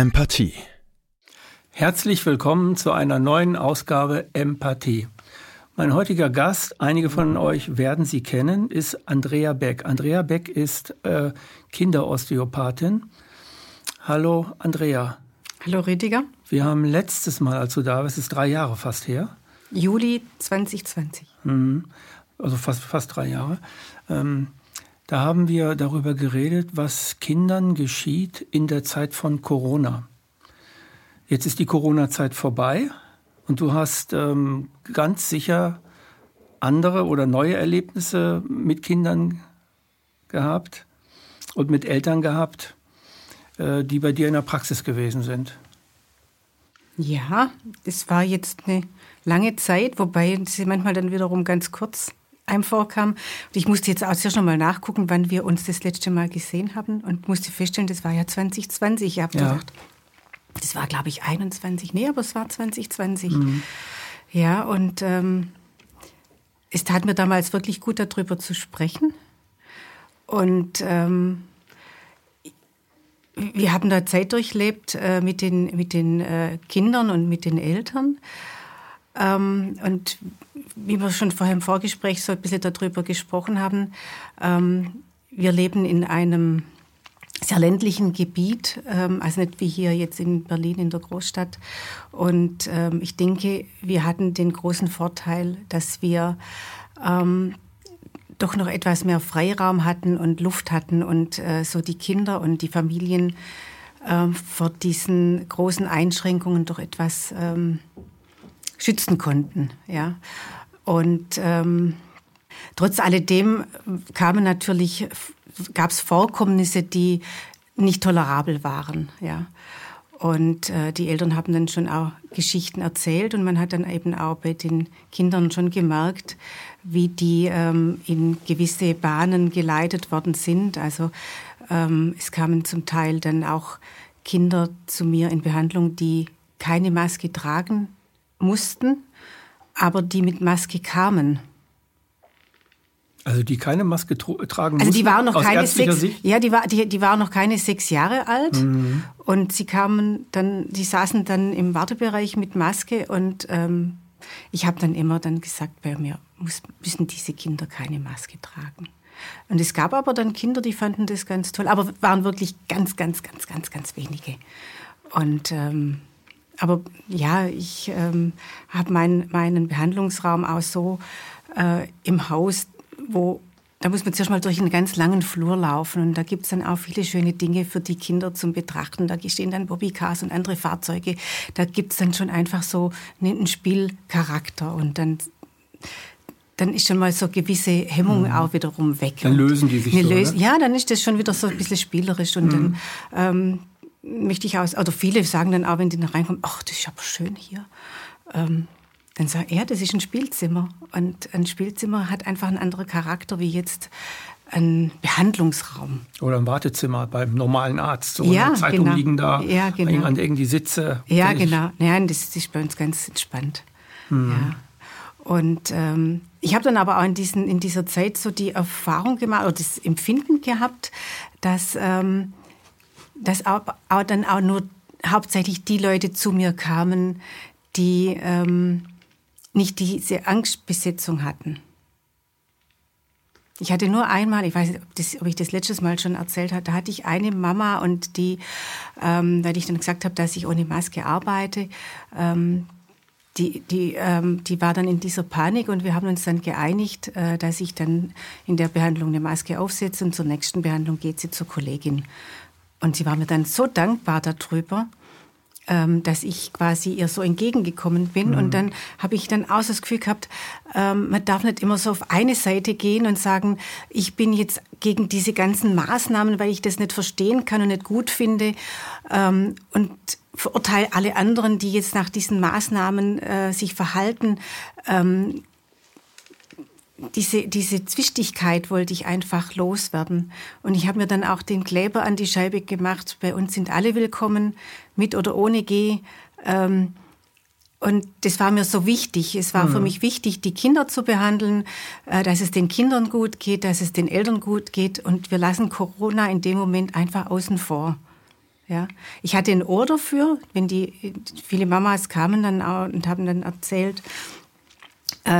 Empathie. Herzlich willkommen zu einer neuen Ausgabe Empathie. Mein heutiger Gast, einige von euch werden sie kennen, ist Andrea Beck. Andrea Beck ist äh, Kinderosteopathin. Hallo Andrea. Hallo Rüdiger. Wir haben letztes Mal, als du da warst, ist drei Jahre fast her. Juli 2020. Mhm. Also fast, fast drei Jahre. Ähm, da haben wir darüber geredet, was Kindern geschieht in der Zeit von Corona. Jetzt ist die Corona-Zeit vorbei und du hast ähm, ganz sicher andere oder neue Erlebnisse mit Kindern gehabt und mit Eltern gehabt, äh, die bei dir in der Praxis gewesen sind. Ja, es war jetzt eine lange Zeit, wobei sie manchmal dann wiederum ganz kurz einem vorkam. Und ich musste jetzt auch zuerst noch mal nachgucken, wann wir uns das letzte Mal gesehen haben und musste feststellen, das war ja 2020. Ich habe ja. gedacht, das war glaube ich 21, nee, aber es war 2020. Mhm. Ja, und ähm, es tat mir damals wirklich gut, darüber zu sprechen. Und ähm, wir haben da Zeit durchlebt äh, mit den, mit den äh, Kindern und mit den Eltern. Ähm, und wie wir schon vorher im Vorgespräch so ein bisschen darüber gesprochen haben, ähm, wir leben in einem sehr ländlichen Gebiet, ähm, also nicht wie hier jetzt in Berlin in der Großstadt. Und ähm, ich denke, wir hatten den großen Vorteil, dass wir ähm, doch noch etwas mehr Freiraum hatten und Luft hatten und äh, so die Kinder und die Familien äh, vor diesen großen Einschränkungen doch etwas ähm, schützen konnten. Ja. Und ähm, trotz alledem kamen natürlich, gab es Vorkommnisse, die nicht tolerabel waren. Ja. Und äh, die Eltern haben dann schon auch Geschichten erzählt und man hat dann eben auch bei den Kindern schon gemerkt, wie die ähm, in gewisse Bahnen geleitet worden sind. Also ähm, es kamen zum Teil dann auch Kinder zu mir in Behandlung, die keine Maske tragen mussten, aber die mit Maske kamen. Also die keine Maske tragen mussten? Also die waren noch keine sechs, Sicht? ja, die war, die, die war noch keine sechs Jahre alt mhm. und sie kamen dann, die saßen dann im Wartebereich mit Maske und ähm, ich habe dann immer dann gesagt, bei mir muss, müssen diese Kinder keine Maske tragen. Und es gab aber dann Kinder, die fanden das ganz toll, aber waren wirklich ganz, ganz, ganz, ganz, ganz wenige. Und ähm, aber ja, ich ähm, habe mein, meinen Behandlungsraum auch so äh, im Haus, wo da muss man zuerst mal durch einen ganz langen Flur laufen und da gibt es dann auch viele schöne Dinge für die Kinder zum Betrachten. Da stehen dann Bobbycars und andere Fahrzeuge. Da gibt es dann schon einfach so einen Spielcharakter und dann dann ist schon mal so gewisse Hemmung mhm. auch wiederum weg. Dann lösen die sich so, lösen, Ja, dann ist das schon wieder so ein bisschen spielerisch und mhm. dann ähm, möchte ich aus, oder viele sagen dann auch, wenn die da reinkommen, ach, das ist aber schön hier. Ähm, dann sagen, ja, das ist ein Spielzimmer. Und ein Spielzimmer hat einfach einen anderen Charakter wie jetzt ein Behandlungsraum. Oder ein Wartezimmer beim normalen Arzt. So ja, eine Zeitung genau. liegen da, ja, genau. an irgendwie Sitze. Ja, genau. Ja, das ist bei uns ganz entspannt. Hm. Ja. Und ähm, ich habe dann aber auch in, diesen, in dieser Zeit so die Erfahrung gemacht oder das Empfinden gehabt, dass ähm, dass auch, auch dann auch nur hauptsächlich die Leute zu mir kamen, die ähm, nicht diese Angstbesetzung hatten. Ich hatte nur einmal, ich weiß nicht, ob, das, ob, ich das letztes Mal schon erzählt habe, da hatte ich eine Mama und die, ähm, weil ich dann gesagt habe, dass ich ohne Maske arbeite, ähm, die, die, ähm, die war dann in dieser Panik und wir haben uns dann geeinigt, äh, dass ich dann in der Behandlung eine Maske aufsetze und zur nächsten Behandlung geht sie zur Kollegin. Und sie war mir dann so dankbar darüber, ähm, dass ich quasi ihr so entgegengekommen bin. Mhm. Und dann habe ich dann auch das Gefühl gehabt, ähm, man darf nicht immer so auf eine Seite gehen und sagen, ich bin jetzt gegen diese ganzen Maßnahmen, weil ich das nicht verstehen kann und nicht gut finde. Ähm, und verurteile alle anderen, die jetzt nach diesen Maßnahmen äh, sich verhalten. Ähm, diese, diese Zwichtigkeit wollte ich einfach loswerden. Und ich habe mir dann auch den Kleber an die Scheibe gemacht. Bei uns sind alle willkommen, mit oder ohne G. Ähm, und das war mir so wichtig. Es war mhm. für mich wichtig, die Kinder zu behandeln, äh, dass es den Kindern gut geht, dass es den Eltern gut geht. Und wir lassen Corona in dem Moment einfach außen vor. Ja, ich hatte ein Ohr dafür, wenn die viele Mamas kamen dann auch und haben dann erzählt, äh,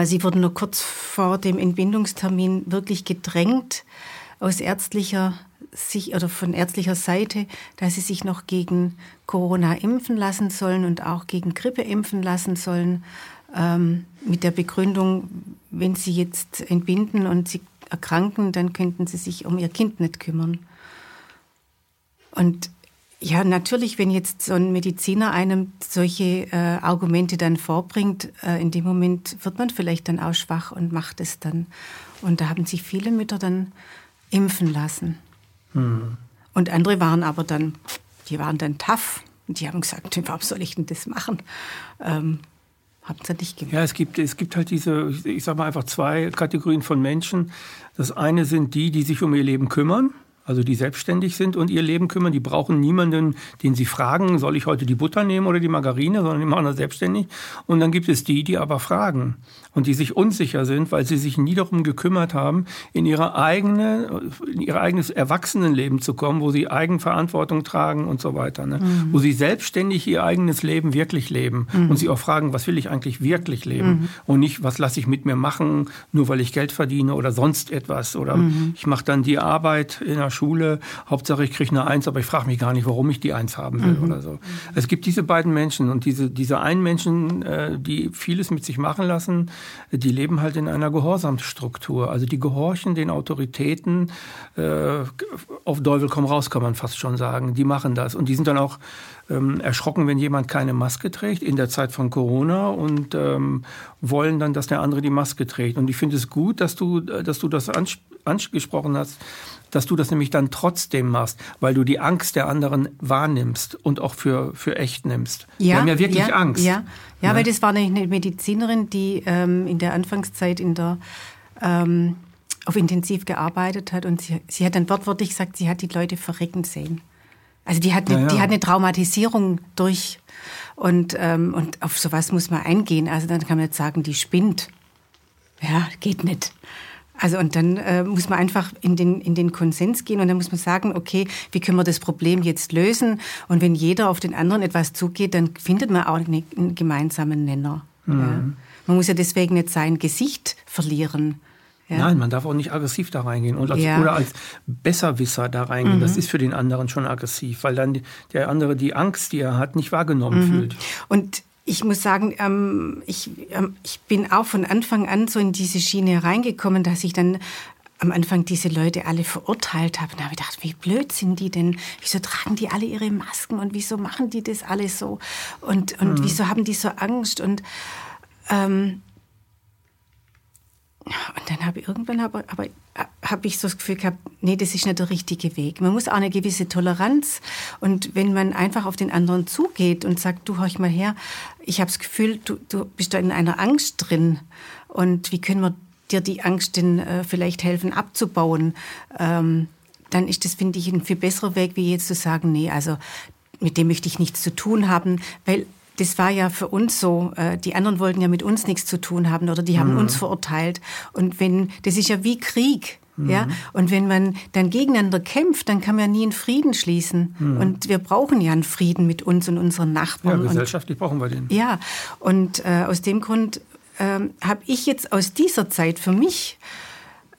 sie wurden nur kurz vor dem Entbindungstermin wirklich gedrängt aus ärztlicher sich oder von ärztlicher Seite, dass sie sich noch gegen Corona impfen lassen sollen und auch gegen Grippe impfen lassen sollen, ähm, mit der Begründung, wenn sie jetzt entbinden und sie erkranken, dann könnten sie sich um ihr Kind nicht kümmern. Und ja, natürlich, wenn jetzt so ein Mediziner einem solche äh, Argumente dann vorbringt, äh, in dem Moment wird man vielleicht dann auch schwach und macht es dann. Und da haben sich viele Mütter dann impfen lassen. Mhm. Und andere waren aber dann, die waren dann tough. Und die haben gesagt, warum soll ich denn das machen? Ähm, Habt ihr nicht gemacht? Ja, es gibt, es gibt halt diese, ich sag mal einfach zwei Kategorien von Menschen. Das eine sind die, die sich um ihr Leben kümmern also die selbstständig sind und ihr Leben kümmern. Die brauchen niemanden, den sie fragen, soll ich heute die Butter nehmen oder die Margarine, sondern die machen das selbstständig. Und dann gibt es die, die aber fragen und die sich unsicher sind, weil sie sich nie darum gekümmert haben, in ihre eigene, in ihr eigenes Erwachsenenleben zu kommen, wo sie Eigenverantwortung tragen und so weiter, ne? Mhm. wo sie selbstständig ihr eigenes Leben wirklich leben mhm. und sie auch fragen, was will ich eigentlich wirklich leben mhm. und nicht, was lasse ich mit mir machen, nur weil ich Geld verdiene oder sonst etwas oder mhm. ich mache dann die Arbeit in der Schule, Hauptsache ich kriege eine Eins, aber ich frage mich gar nicht, warum ich die Eins haben will mhm. oder so. Es gibt diese beiden Menschen und diese, diese einen Menschen, äh, die vieles mit sich machen lassen, die leben halt in einer Gehorsamsstruktur. Also die gehorchen den Autoritäten äh, auf Teufel komm raus, kann man fast schon sagen. Die machen das. Und die sind dann auch ähm, erschrocken, wenn jemand keine Maske trägt in der Zeit von Corona und ähm, wollen dann, dass der andere die Maske trägt. Und ich finde es gut, dass du, dass du das angesprochen hast, dass du das nämlich dann trotzdem machst, weil du die Angst der anderen wahrnimmst und auch für, für echt nimmst. Ja, Wir haben ja wirklich ja, Angst. Ja, ja, ja, weil das war eine Medizinerin, die ähm, in der Anfangszeit in der ähm, auf intensiv gearbeitet hat und sie, sie hat dann wortwörtlich gesagt, sie hat die Leute verrecken sehen. Also die hat eine, ja, die hat eine Traumatisierung durch und, ähm, und auf sowas muss man eingehen. Also dann kann man jetzt sagen, die spinnt. Ja, geht nicht. Also und dann äh, muss man einfach in den, in den Konsens gehen und dann muss man sagen, okay, wie können wir das Problem jetzt lösen? Und wenn jeder auf den anderen etwas zugeht, dann findet man auch einen gemeinsamen Nenner. Mhm. Ja. Man muss ja deswegen nicht sein Gesicht verlieren. Ja. Nein, man darf auch nicht aggressiv da reingehen und als, ja. oder als Besserwisser da reingehen. Mhm. Das ist für den anderen schon aggressiv, weil dann der andere die Angst, die er hat, nicht wahrgenommen mhm. fühlt. Und ich muss sagen, ähm, ich, ähm, ich bin auch von Anfang an so in diese Schiene hereingekommen, dass ich dann am Anfang diese Leute alle verurteilt habe. Da habe ich gedacht, wie blöd sind die denn? Wieso tragen die alle ihre Masken und wieso machen die das alles so? Und, und mhm. wieso haben die so Angst? Und ähm, und dann habe ich irgendwann aber, aber habe ich so das Gefühl gehabt, nee, das ist nicht der richtige Weg. Man muss auch eine gewisse Toleranz und wenn man einfach auf den anderen zugeht und sagt, du horch mal her, ich habe das Gefühl, du, du bist da in einer Angst drin und wie können wir dir die Angst denn äh, vielleicht helfen abzubauen, ähm, dann ist das, finde ich, ein viel besserer Weg, wie jetzt zu sagen, nee, also mit dem möchte ich nichts zu tun haben, weil das war ja für uns so, äh, die anderen wollten ja mit uns nichts zu tun haben oder die haben mhm. uns verurteilt. Und wenn, das ist ja wie Krieg. Mhm. Ja, und wenn man dann gegeneinander kämpft, dann kann man ja nie einen Frieden schließen. Mhm. Und wir brauchen ja einen Frieden mit uns und unseren Nachbarn. Ja, gesellschaftlich und, brauchen wir den. Ja, und äh, aus dem Grund ähm, habe ich jetzt aus dieser Zeit für mich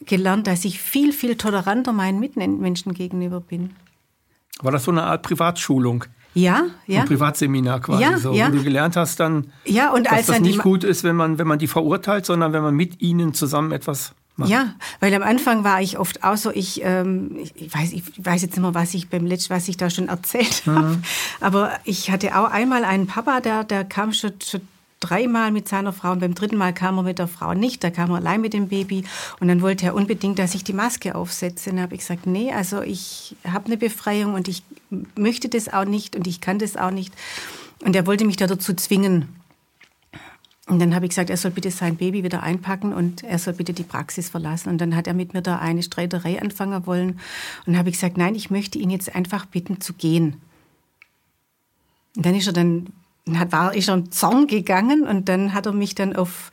gelernt, dass ich viel, viel toleranter meinen Mitmenschen gegenüber bin. War das so eine Art Privatschulung? Ja, ja. Ein Privatseminar quasi, ja, so, ja. wo du gelernt hast dann, ja, und dass als das nicht gut ist, wenn man, wenn man die verurteilt, sondern wenn man mit ihnen zusammen etwas macht. Ja, weil am Anfang war ich oft auch so, ich, ähm, ich, weiß, ich weiß jetzt nicht mehr, was ich beim letzten, was ich da schon erzählt mhm. habe, aber ich hatte auch einmal einen Papa, der, der kam schon, schon dreimal mit seiner Frau und beim dritten Mal kam er mit der Frau nicht, da kam er allein mit dem Baby und dann wollte er unbedingt, dass ich die Maske aufsetze. Und dann habe ich gesagt, nee, also ich habe eine Befreiung und ich möchte das auch nicht und ich kann das auch nicht. Und er wollte mich da dazu zwingen. Und dann habe ich gesagt, er soll bitte sein Baby wieder einpacken und er soll bitte die Praxis verlassen. Und dann hat er mit mir da eine Streiterei anfangen wollen. Und habe ich gesagt, nein, ich möchte ihn jetzt einfach bitten zu gehen. Und dann ist er dann hat, war ich schon Zorn gegangen und dann hat er mich dann auf,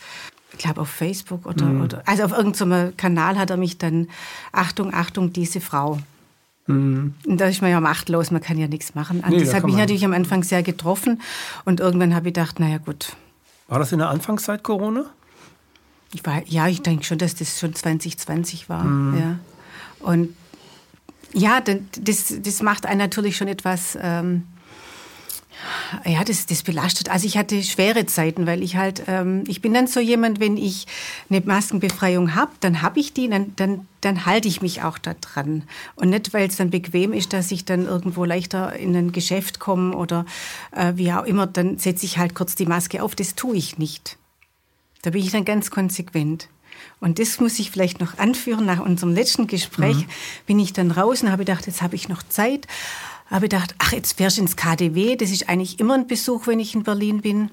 ich glaube auf Facebook oder, mhm. oder also auf irgendeinem Kanal hat er mich dann, Achtung, Achtung, diese Frau. Mhm. Und da ist man ja machtlos, man kann ja nichts machen. Nee, das hat mich natürlich am Anfang sehr getroffen und irgendwann habe ich gedacht, naja gut. War das in der Anfangszeit Corona? Ich war, ja, ich denke schon, dass das schon 2020 war. Mhm. Ja. Und ja, das, das macht einen natürlich schon etwas, ähm, ja, das, das belastet. Also ich hatte schwere Zeiten, weil ich halt, ähm, ich bin dann so jemand, wenn ich eine Maskenbefreiung habe, dann habe ich die, dann, dann, dann halte ich mich auch da dran. Und nicht, weil es dann bequem ist, dass ich dann irgendwo leichter in ein Geschäft komme oder äh, wie auch immer, dann setze ich halt kurz die Maske auf. Das tue ich nicht. Da bin ich dann ganz konsequent. Und das muss ich vielleicht noch anführen. Nach unserem letzten Gespräch mhm. bin ich dann raus und habe gedacht, jetzt habe ich noch Zeit. Habe gedacht, ach, jetzt fährst du ins KDW. Das ist eigentlich immer ein Besuch, wenn ich in Berlin bin.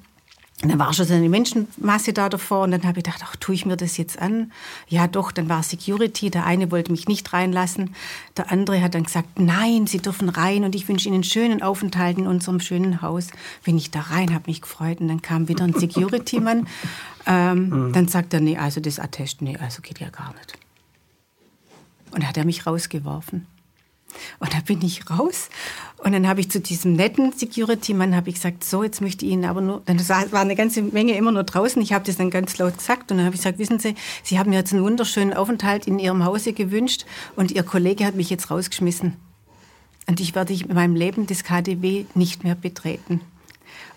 Und dann war schon so eine Menschenmasse da davor und dann habe ich gedacht, ach, tue ich mir das jetzt an? Ja, doch, dann war Security. Der eine wollte mich nicht reinlassen. Der andere hat dann gesagt, nein, Sie dürfen rein und ich wünsche Ihnen einen schönen Aufenthalt in unserem schönen Haus. Bin ich da rein, habe mich gefreut und dann kam wieder ein Security-Mann. ähm, mhm. Dann sagt er, nee, also das Attest, nee, also geht ja gar nicht. Und dann hat er mich rausgeworfen. Und da bin ich raus und dann habe ich zu diesem netten Security-Mann habe ich gesagt, so, jetzt möchte ich Ihnen aber nur, dann war eine ganze Menge immer nur draußen, ich habe das dann ganz laut gesagt und dann habe ich gesagt, wissen Sie, Sie haben mir jetzt einen wunderschönen Aufenthalt in Ihrem Hause gewünscht und Ihr Kollege hat mich jetzt rausgeschmissen. Und ich werde in meinem Leben das KDW nicht mehr betreten.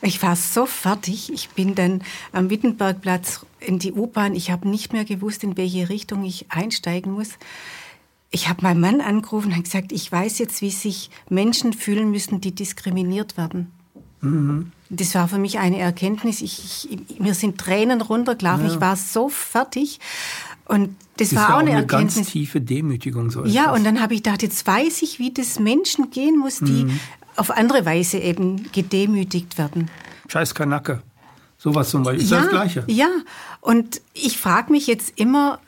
Ich war so fertig. Ich bin dann am Wittenbergplatz in die U-Bahn. Ich habe nicht mehr gewusst, in welche Richtung ich einsteigen muss ich habe meinen Mann angerufen und gesagt, ich weiß jetzt, wie sich Menschen fühlen müssen, die diskriminiert werden. Mhm. Das war für mich eine Erkenntnis. Ich, ich, mir sind Tränen runtergelaufen. Ja. Ich war so fertig. Und das, das war auch eine, eine Erkenntnis. ganz tiefe Demütigung. So ja, und dann habe ich gedacht, jetzt weiß ich, wie das Menschen gehen muss, die mhm. auf andere Weise eben gedemütigt werden. Scheiß Kanacke. Sowas zum Beispiel. Ist ja, das Gleiche. Ja, und ich frage mich jetzt immer,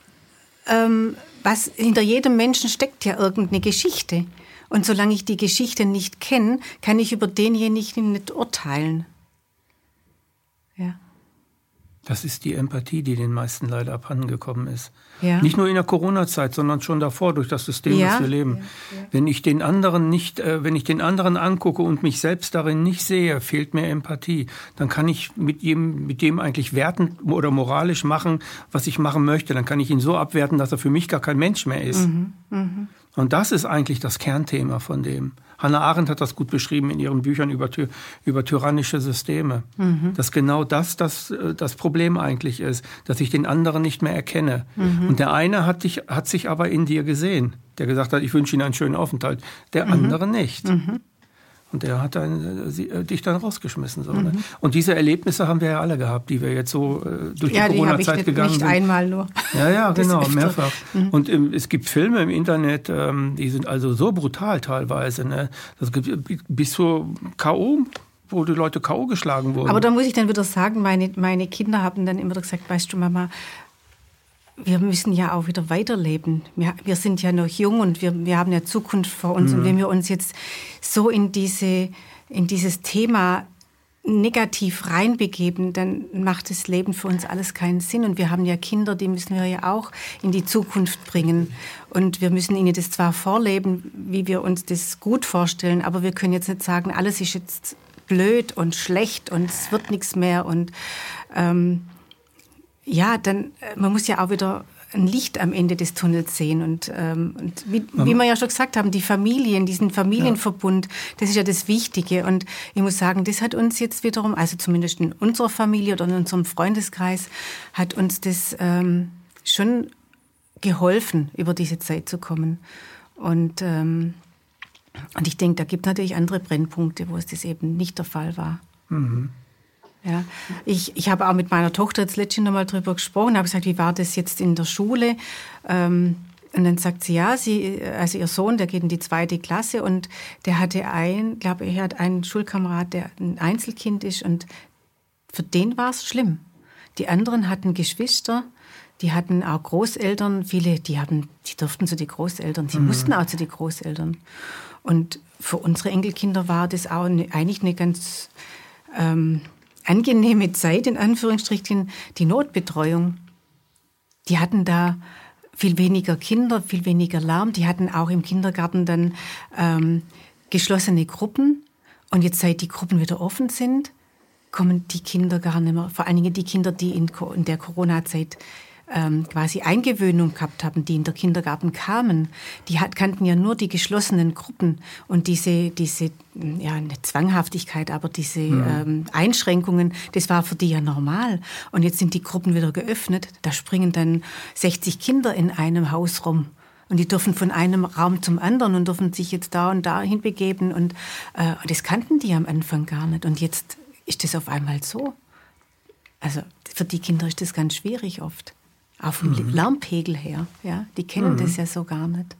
ähm, was hinter jedem Menschen steckt ja irgendeine Geschichte. Und solange ich die Geschichte nicht kenne, kann ich über denjenigen nicht urteilen. Das ist die Empathie, die den meisten leider abhandengekommen ist. Ja. Nicht nur in der Corona-Zeit, sondern schon davor durch das System, ja. das wir leben. Ja. Wenn ich den anderen nicht, äh, wenn ich den anderen angucke und mich selbst darin nicht sehe, fehlt mir Empathie. Dann kann ich mit ihm, mit dem eigentlich werten oder moralisch machen, was ich machen möchte. Dann kann ich ihn so abwerten, dass er für mich gar kein Mensch mehr ist. Mhm. Mhm. Und das ist eigentlich das Kernthema von dem. Hannah Arendt hat das gut beschrieben in ihren Büchern über, über tyrannische Systeme. Mhm. Dass genau das, das äh, das Problem eigentlich ist, dass ich den anderen nicht mehr erkenne. Mhm. Und der eine hat, dich, hat sich aber in dir gesehen, der gesagt hat, ich wünsche Ihnen einen schönen Aufenthalt. Der mhm. andere nicht. Mhm. Und der hat dann, äh, äh, dich dann rausgeschmissen. So, ne? Mhm. Und diese Erlebnisse haben wir ja alle gehabt, die wir jetzt so äh, durch ja, die Corona-Zeit gegangen nicht sind. Nicht einmal nur. Ja, ja, genau, mehrfach. Mhm. Und im, es gibt Filme im Internet, ähm, die sind also so brutal teilweise. Ne? Das gibt bis zur K.O., wo die Leute K.O. geschlagen wurden. Aber da muss ich dann wieder sagen, meine, meine Kinder haben dann immer gesagt, weißt du, Mama, wir müssen ja auch wieder weiterleben. Wir, wir sind ja noch jung und wir, wir haben ja Zukunft vor uns. Mhm. Und wenn wir uns jetzt so in, diese, in dieses Thema negativ reinbegeben, dann macht das Leben für uns alles keinen Sinn. Und wir haben ja Kinder, die müssen wir ja auch in die Zukunft bringen. Und wir müssen ihnen das zwar vorleben, wie wir uns das gut vorstellen, aber wir können jetzt nicht sagen, alles ist jetzt blöd und schlecht und es wird nichts mehr. Und ähm, ja, dann, äh, man muss ja auch wieder ein Licht am Ende des Tunnels sehen. Und, ähm, und wie, wie wir ja schon gesagt haben, die Familien, diesen Familienverbund, ja. das ist ja das Wichtige. Und ich muss sagen, das hat uns jetzt wiederum, also zumindest in unserer Familie oder in unserem Freundeskreis, hat uns das ähm, schon geholfen, über diese Zeit zu kommen. Und, ähm, und ich denke, da gibt es natürlich andere Brennpunkte, wo es das eben nicht der Fall war. Mhm. Ja, ich, ich habe auch mit meiner Tochter jetzt letztens noch mal drüber gesprochen, habe gesagt, wie war das jetzt in der Schule? Ähm, und dann sagt sie, ja, sie, also ihr Sohn, der geht in die zweite Klasse und der hatte ein, glaube ich, hat einen Schulkamerad, der ein Einzelkind ist und für den war es schlimm. Die anderen hatten Geschwister, die hatten auch Großeltern, viele, die haben, die durften zu den Großeltern, die mhm. mussten auch zu den Großeltern. Und für unsere Enkelkinder war das auch eine, eigentlich eine ganz ähm, angenehme Zeit, in Anführungsstrichen, die Notbetreuung. Die hatten da viel weniger Kinder, viel weniger Lärm. Die hatten auch im Kindergarten dann ähm, geschlossene Gruppen. Und jetzt, seit die Gruppen wieder offen sind, kommen die Kinder gar nicht mehr. Vor allen Dingen die Kinder, die in, in der Corona-Zeit ähm, quasi Eingewöhnung gehabt haben, die in der Kindergarten kamen, die hat, kannten ja nur die geschlossenen Gruppen und diese, diese ja, eine Zwanghaftigkeit, aber diese mhm. ähm, Einschränkungen, das war für die ja normal. Und jetzt sind die Gruppen wieder geöffnet, da springen dann 60 Kinder in einem Haus rum. Und die dürfen von einem Raum zum anderen und dürfen sich jetzt da und da hinbegeben. Und, äh, und das kannten die am Anfang gar nicht. Und jetzt ist das auf einmal so. Also für die Kinder ist das ganz schwierig oft. Auch vom mhm. Lärmpegel her. Ja, die kennen mhm. das ja so gar nicht.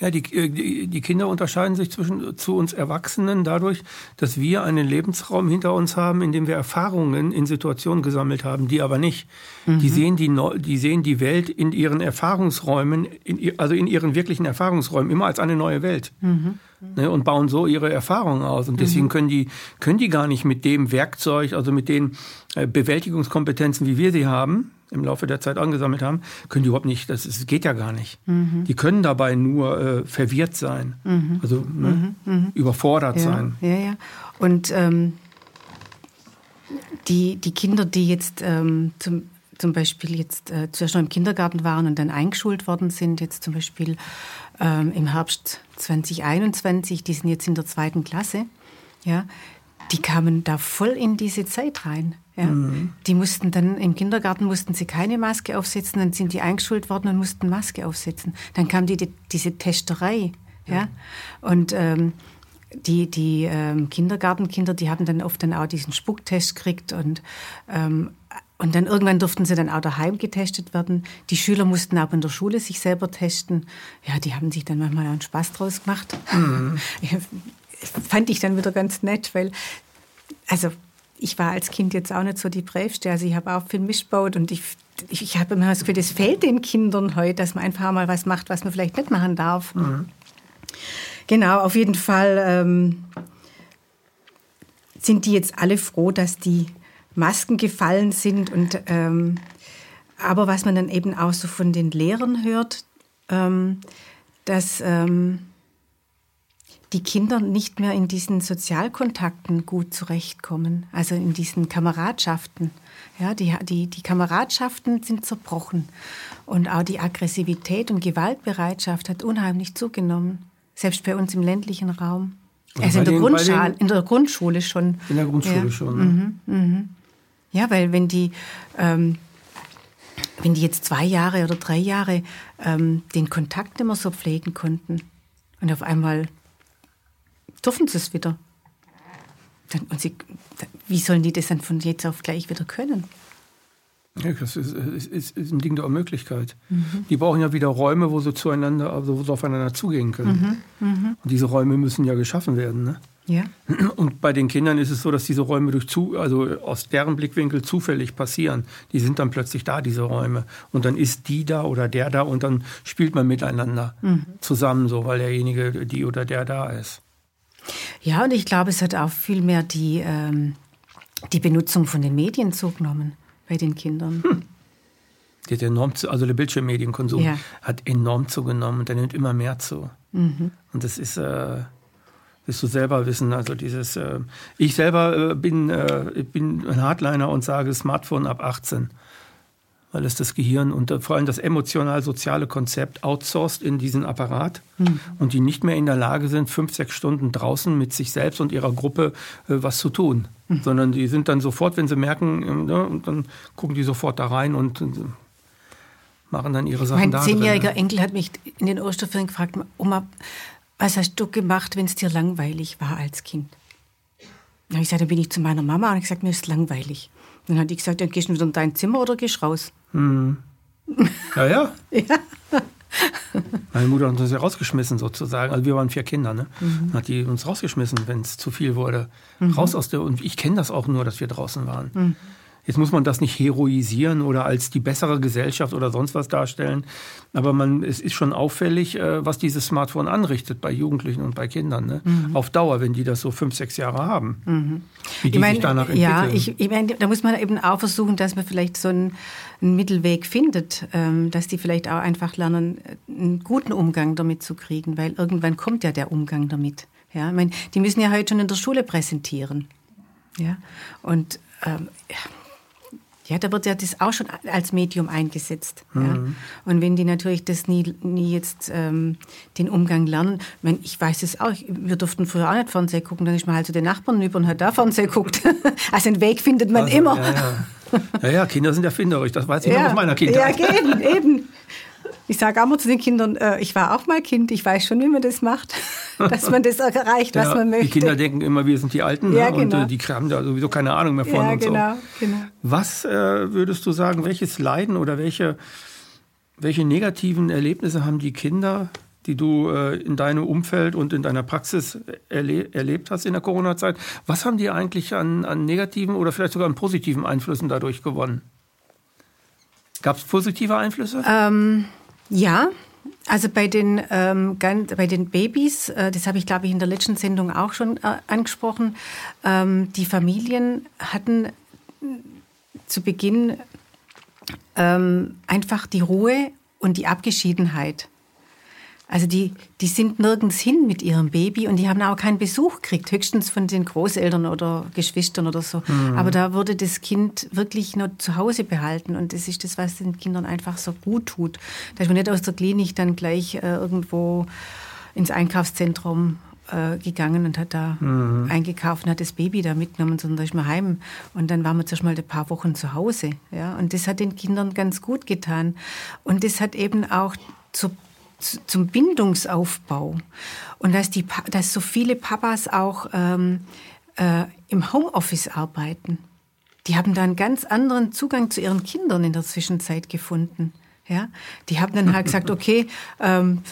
Ja, die, äh, die, die Kinder unterscheiden sich zwischen, zu uns Erwachsenen dadurch, dass wir einen Lebensraum hinter uns haben, in dem wir Erfahrungen in Situationen gesammelt haben, die aber nicht. Mhm. Die, sehen die, die sehen die Welt in ihren Erfahrungsräumen, in, also in ihren wirklichen Erfahrungsräumen, immer als eine neue Welt. Mhm. Ne, und bauen so ihre Erfahrungen aus. Und deswegen mhm. können die, können die gar nicht mit dem Werkzeug, also mit den äh, Bewältigungskompetenzen, wie wir sie haben, im Laufe der Zeit angesammelt haben, können die überhaupt nicht, das, das geht ja gar nicht. Mhm. Die können dabei nur äh, verwirrt sein, mhm. also ne, mhm. mhm. überfordert ja. sein. Ja, ja. Und ähm, die, die Kinder, die jetzt ähm, zum, zum Beispiel jetzt äh, zuerst noch im Kindergarten waren und dann eingeschult worden sind, jetzt zum Beispiel ähm, im Herbst 2021, die sind jetzt in der zweiten Klasse, ja, die kamen da voll in diese Zeit rein. Ja. Mhm. Die mussten dann im Kindergarten mussten sie keine Maske aufsetzen, dann sind die eingeschult worden und mussten Maske aufsetzen. Dann kam die, die diese Testerei. Ja. ja. Und ähm, die, die ähm, Kindergartenkinder, die haben dann oft dann auch diesen Spucktest gekriegt und ähm, und dann irgendwann durften sie dann auch daheim getestet werden. Die Schüler mussten auch in der Schule sich selber testen. Ja, die haben sich dann manchmal auch einen Spaß draus gemacht. Mhm. Fand ich dann wieder ganz nett, weil, also ich war als Kind jetzt auch nicht so die Brävste. Also ich habe auch viel missbaut und ich, ich, ich habe immer das Gefühl, das fehlt den Kindern heute, dass man einfach mal was macht, was man vielleicht nicht machen darf. Mhm. Genau, auf jeden Fall ähm, sind die jetzt alle froh, dass die Masken gefallen sind. Und, ähm, aber was man dann eben auch so von den Lehrern hört, ähm, dass ähm, die Kinder nicht mehr in diesen Sozialkontakten gut zurechtkommen, also in diesen Kameradschaften. Ja, die, die, die Kameradschaften sind zerbrochen und auch die Aggressivität und Gewaltbereitschaft hat unheimlich zugenommen, selbst bei uns im ländlichen Raum. Also, in, der den, Grundschule, in der Grundschule schon. In der Grundschule ja. schon. Ne? Mhm, mhm. Ja, weil wenn die, ähm, wenn die jetzt zwei Jahre oder drei Jahre ähm, den Kontakt mehr so pflegen konnten und auf einmal dürfen sie es wieder. Dann, und sie, wie sollen die das dann von jetzt auf gleich wieder können? Ja, das ist, ist, ist, ein Ding der Unmöglichkeit. Mhm. Die brauchen ja wieder Räume, wo sie zueinander, also wo sie aufeinander zugehen können. Mhm. Mhm. Und diese Räume müssen ja geschaffen werden. Ne? Ja. Und bei den Kindern ist es so, dass diese Räume durch zu, also aus deren Blickwinkel zufällig passieren. Die sind dann plötzlich da, diese Räume. Und dann ist die da oder der da und dann spielt man miteinander mhm. zusammen, so weil derjenige, die oder der da ist. Ja, und ich glaube, es hat auch viel mehr die, ähm, die Benutzung von den Medien zugenommen bei den Kindern. Hm. Die hat enorm zu, also der Bildschirmmedienkonsum ja. hat enorm zugenommen und der nimmt immer mehr zu. Mhm. Und das ist, äh, wirst du selber wissen. Also dieses, äh, ich selber äh, bin, äh, bin ein Hardliner und sage Smartphone ab 18 weil es das Gehirn und vor allem das emotional-soziale Konzept outsourced in diesen Apparat mhm. und die nicht mehr in der Lage sind, fünf, sechs Stunden draußen mit sich selbst und ihrer Gruppe äh, was zu tun. Mhm. Sondern die sind dann sofort, wenn sie merken, äh, ne, und dann gucken die sofort da rein und äh, machen dann ihre Sachen mein da. Mein zehnjähriger Enkel hat mich in den Osterferien gefragt, Oma, was hast du gemacht, wenn es dir langweilig war als Kind? Dann habe ich gesagt, dann bin ich zu meiner Mama und ich gesagt, mir ist langweilig. Dann hat die gesagt, dann gehst du wieder in dein Zimmer oder gehst raus. Hm. Ja, ja. ja. Meine Mutter hat uns ja rausgeschmissen sozusagen. Also wir waren vier Kinder, ne? Mhm. Dann hat die uns rausgeschmissen, wenn es zu viel wurde. Mhm. Raus aus der und ich kenne das auch nur, dass wir draußen waren. Mhm. Jetzt muss man das nicht heroisieren oder als die bessere Gesellschaft oder sonst was darstellen. Aber man, es ist schon auffällig, äh, was dieses Smartphone anrichtet bei Jugendlichen und bei Kindern. Ne? Mhm. Auf Dauer, wenn die das so fünf, sechs Jahre haben. Mhm. Wie die ich mein, sich danach entwickeln. Ja, ich, ich mein, da muss man eben auch versuchen, dass man vielleicht so einen, einen Mittelweg findet, ähm, dass die vielleicht auch einfach lernen, einen guten Umgang damit zu kriegen, weil irgendwann kommt ja der Umgang damit. Ja, ich meine, die müssen ja heute schon in der Schule präsentieren. Ja, und ähm, ja, da wird ja das auch schon als Medium eingesetzt. Mhm. Ja. Und wenn die natürlich das nie, nie jetzt ähm, den Umgang lernen, ich, meine, ich weiß es auch, wir durften früher auch nicht Fernsehen gucken, dann ist man halt zu den Nachbarn über und hat da Fernsehen geguckt. also einen Weg findet man also, immer. Ja ja. ja, ja. Kinder sind erfinderisch, das weiß ich noch aus meiner Kindheit. Ja, eben, eben. Ich sage auch mal zu den Kindern, äh, ich war auch mal Kind, ich weiß schon, wie man das macht, dass man das erreicht, was ja, man möchte. Die Kinder denken immer, wir sind die Alten ja, ne? genau. und äh, die haben da sowieso keine Ahnung mehr von ja, und genau, so. Genau. Was äh, würdest du sagen, welches Leiden oder welche, welche negativen Erlebnisse haben die Kinder, die du äh, in deinem Umfeld und in deiner Praxis erle erlebt hast in der Corona-Zeit? Was haben die eigentlich an, an negativen oder vielleicht sogar an positiven Einflüssen dadurch gewonnen? Gab es positive Einflüsse? Ähm ja, also bei den, ähm, bei den Babys, äh, das habe ich glaube ich in der letzten Sendung auch schon äh, angesprochen, ähm, die Familien hatten zu Beginn ähm, einfach die Ruhe und die Abgeschiedenheit. Also die, die sind nirgends hin mit ihrem Baby und die haben auch keinen Besuch gekriegt, höchstens von den Großeltern oder Geschwistern oder so. Mhm. Aber da wurde das Kind wirklich nur zu Hause behalten und das ist das, was den Kindern einfach so gut tut. Da ist man nicht aus der Klinik dann gleich äh, irgendwo ins Einkaufszentrum äh, gegangen und hat da mhm. eingekauft und hat das Baby da mitgenommen, sondern da ist man heim. Und dann waren wir zuerst mal ein paar Wochen zu Hause. Ja? Und das hat den Kindern ganz gut getan. Und das hat eben auch zur zum Bindungsaufbau und dass, die, dass so viele Papas auch ähm, äh, im Homeoffice arbeiten. Die haben da einen ganz anderen Zugang zu ihren Kindern in der Zwischenzeit gefunden. Ja? Die haben dann halt gesagt, okay, ähm,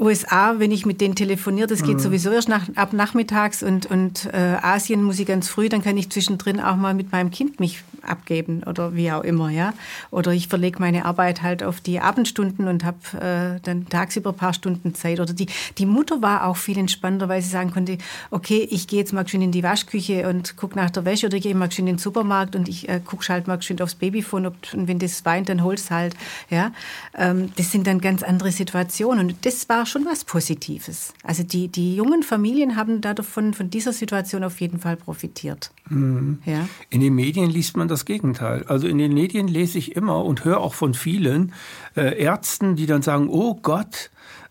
USA, wenn ich mit denen telefoniere, das geht mhm. sowieso erst nach, ab nachmittags und, und äh, Asien muss ich ganz früh, dann kann ich zwischendrin auch mal mit meinem Kind mich abgeben oder wie auch immer, ja. Oder ich verlege meine Arbeit halt auf die Abendstunden und habe äh, dann tagsüber ein paar Stunden Zeit. Oder die, die Mutter war auch viel entspannter, weil sie sagen konnte, okay, ich gehe jetzt mal schön in die Waschküche und gucke nach der Wäsche oder gehe mal schön in den Supermarkt und ich äh, gucke halt mal schön aufs Babyphone ob, und wenn das weint, dann hol's halt, ja. Ähm, das sind dann ganz andere Situationen und das war schon was Positives. Also die, die jungen Familien haben davon, von dieser Situation auf jeden Fall profitiert. Mhm. Ja? In den Medien liest man das Gegenteil. Also in den Medien lese ich immer und höre auch von vielen äh, Ärzten, die dann sagen, oh Gott,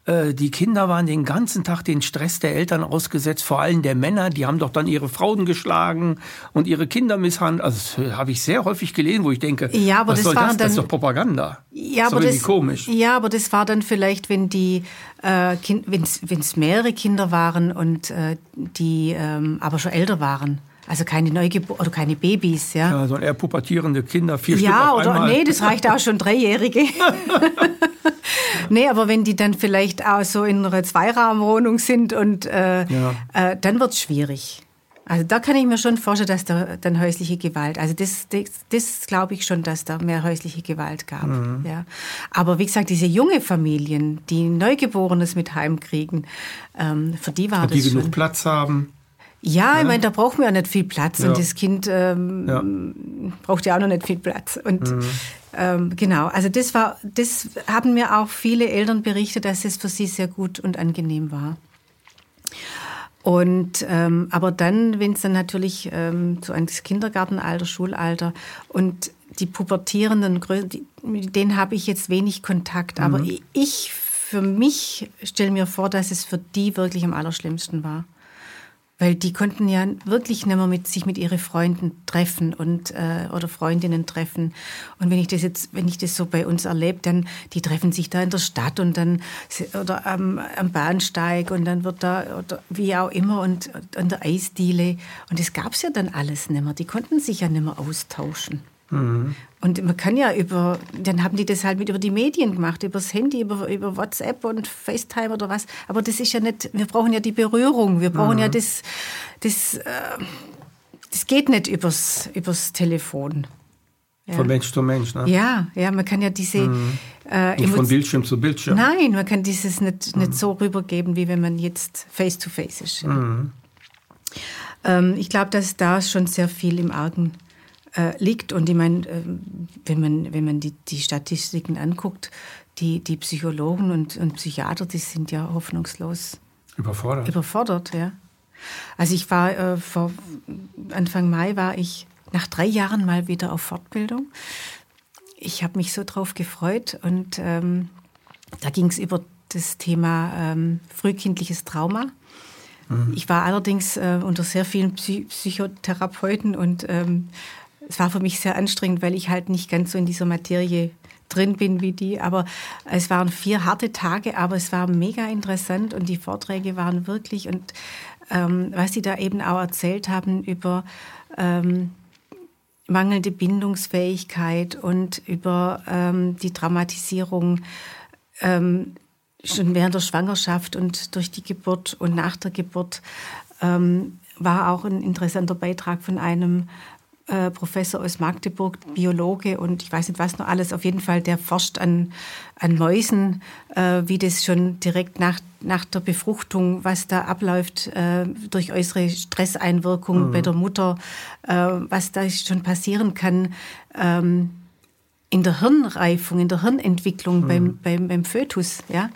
die Kinder waren den ganzen Tag den Stress der Eltern ausgesetzt, vor allem der Männer, die haben doch dann ihre Frauen geschlagen und ihre Kinder misshandelt. Also das habe ich sehr häufig gelesen, wo ich denke, ja, aber was das soll das? Dann, das ist doch Propaganda. Ja, das aber das, komisch. Ja, aber das war dann vielleicht, wenn die, äh, wenn es mehrere Kinder waren und äh, die ähm, aber schon älter waren. Also keine Neugeborenen oder keine Babys, ja. Ja, sondern eher pubertierende Kinder, vier ja, Stück auf oder einmal. nee, das reicht auch schon Dreijährige. nee, aber wenn die dann vielleicht auch so in einer Zweiraumwohnung sind und äh, ja. äh, dann wird's schwierig. Also da kann ich mir schon vorstellen, dass da dann häusliche Gewalt, also das, das, das glaube ich schon, dass da mehr häusliche Gewalt gab. Mhm. Ja. Aber wie gesagt, diese junge Familien, die Neugeborenes mit heimkriegen, ähm, für die war Ob das die genug Platz haben. Ja, ja, ich meine, da brauchen wir ja nicht viel Platz ja. und das Kind ähm, ja. braucht ja auch noch nicht viel Platz. Und mhm. ähm, genau, also das war, das haben mir auch viele Eltern berichtet, dass es für sie sehr gut und angenehm war. Und ähm, aber dann, wenn es dann natürlich ähm, so ans Kindergartenalter, Schulalter und die pubertierenden, mit denen habe ich jetzt wenig Kontakt. Mhm. Aber ich für mich stelle mir vor, dass es für die wirklich am allerschlimmsten war. Weil die konnten ja wirklich nicht mehr mit sich mit ihren Freunden treffen und äh, oder Freundinnen treffen. Und wenn ich das jetzt, wenn ich das so bei uns erlebe, dann die treffen sich da in der Stadt und dann oder am, am Bahnsteig und dann wird da oder wie auch immer und an der Eisdiele. Und das gab's ja dann alles nicht mehr. Die konnten sich ja nicht mehr austauschen. Mhm. Und man kann ja über, dann haben die das halt mit über die Medien gemacht, übers Handy, über, über WhatsApp und FaceTime oder was. Aber das ist ja nicht, wir brauchen ja die Berührung, wir brauchen mhm. ja das, das, äh, das geht nicht übers, übers Telefon. Ja. Von Mensch zu Mensch, ne? Ja, ja, man kann ja diese. Mhm. Äh, nicht von Bildschirm zu Bildschirm. Nein, man kann dieses nicht, mhm. nicht so rübergeben, wie wenn man jetzt face to face ist. Ja. Mhm. Ähm, ich glaube, dass da schon sehr viel im Argen äh, liegt. Und ich meine, äh, wenn man, wenn man die, die Statistiken anguckt, die, die Psychologen und, und Psychiater, die sind ja hoffnungslos überfordert. Überfordert, ja. Also ich war äh, vor Anfang Mai war ich nach drei Jahren mal wieder auf Fortbildung. Ich habe mich so drauf gefreut und ähm, da ging es über das Thema ähm, frühkindliches Trauma. Mhm. Ich war allerdings äh, unter sehr vielen Psy Psychotherapeuten und ähm, es war für mich sehr anstrengend, weil ich halt nicht ganz so in dieser Materie drin bin wie die. Aber es waren vier harte Tage, aber es war mega interessant und die Vorträge waren wirklich und ähm, was sie da eben auch erzählt haben über ähm, mangelnde Bindungsfähigkeit und über ähm, die Dramatisierung ähm, schon während der Schwangerschaft und durch die Geburt und nach der Geburt ähm, war auch ein interessanter Beitrag von einem äh, Professor aus Magdeburg, Biologe und ich weiß nicht was noch alles, auf jeden Fall, der forscht an, an Mäusen, äh, wie das schon direkt nach, nach der Befruchtung, was da abläuft äh, durch äußere Stresseinwirkungen mhm. bei der Mutter, äh, was da schon passieren kann. Ähm, in der Hirnreifung, in der Hirnentwicklung mhm. beim, beim, beim Fötus. Ja?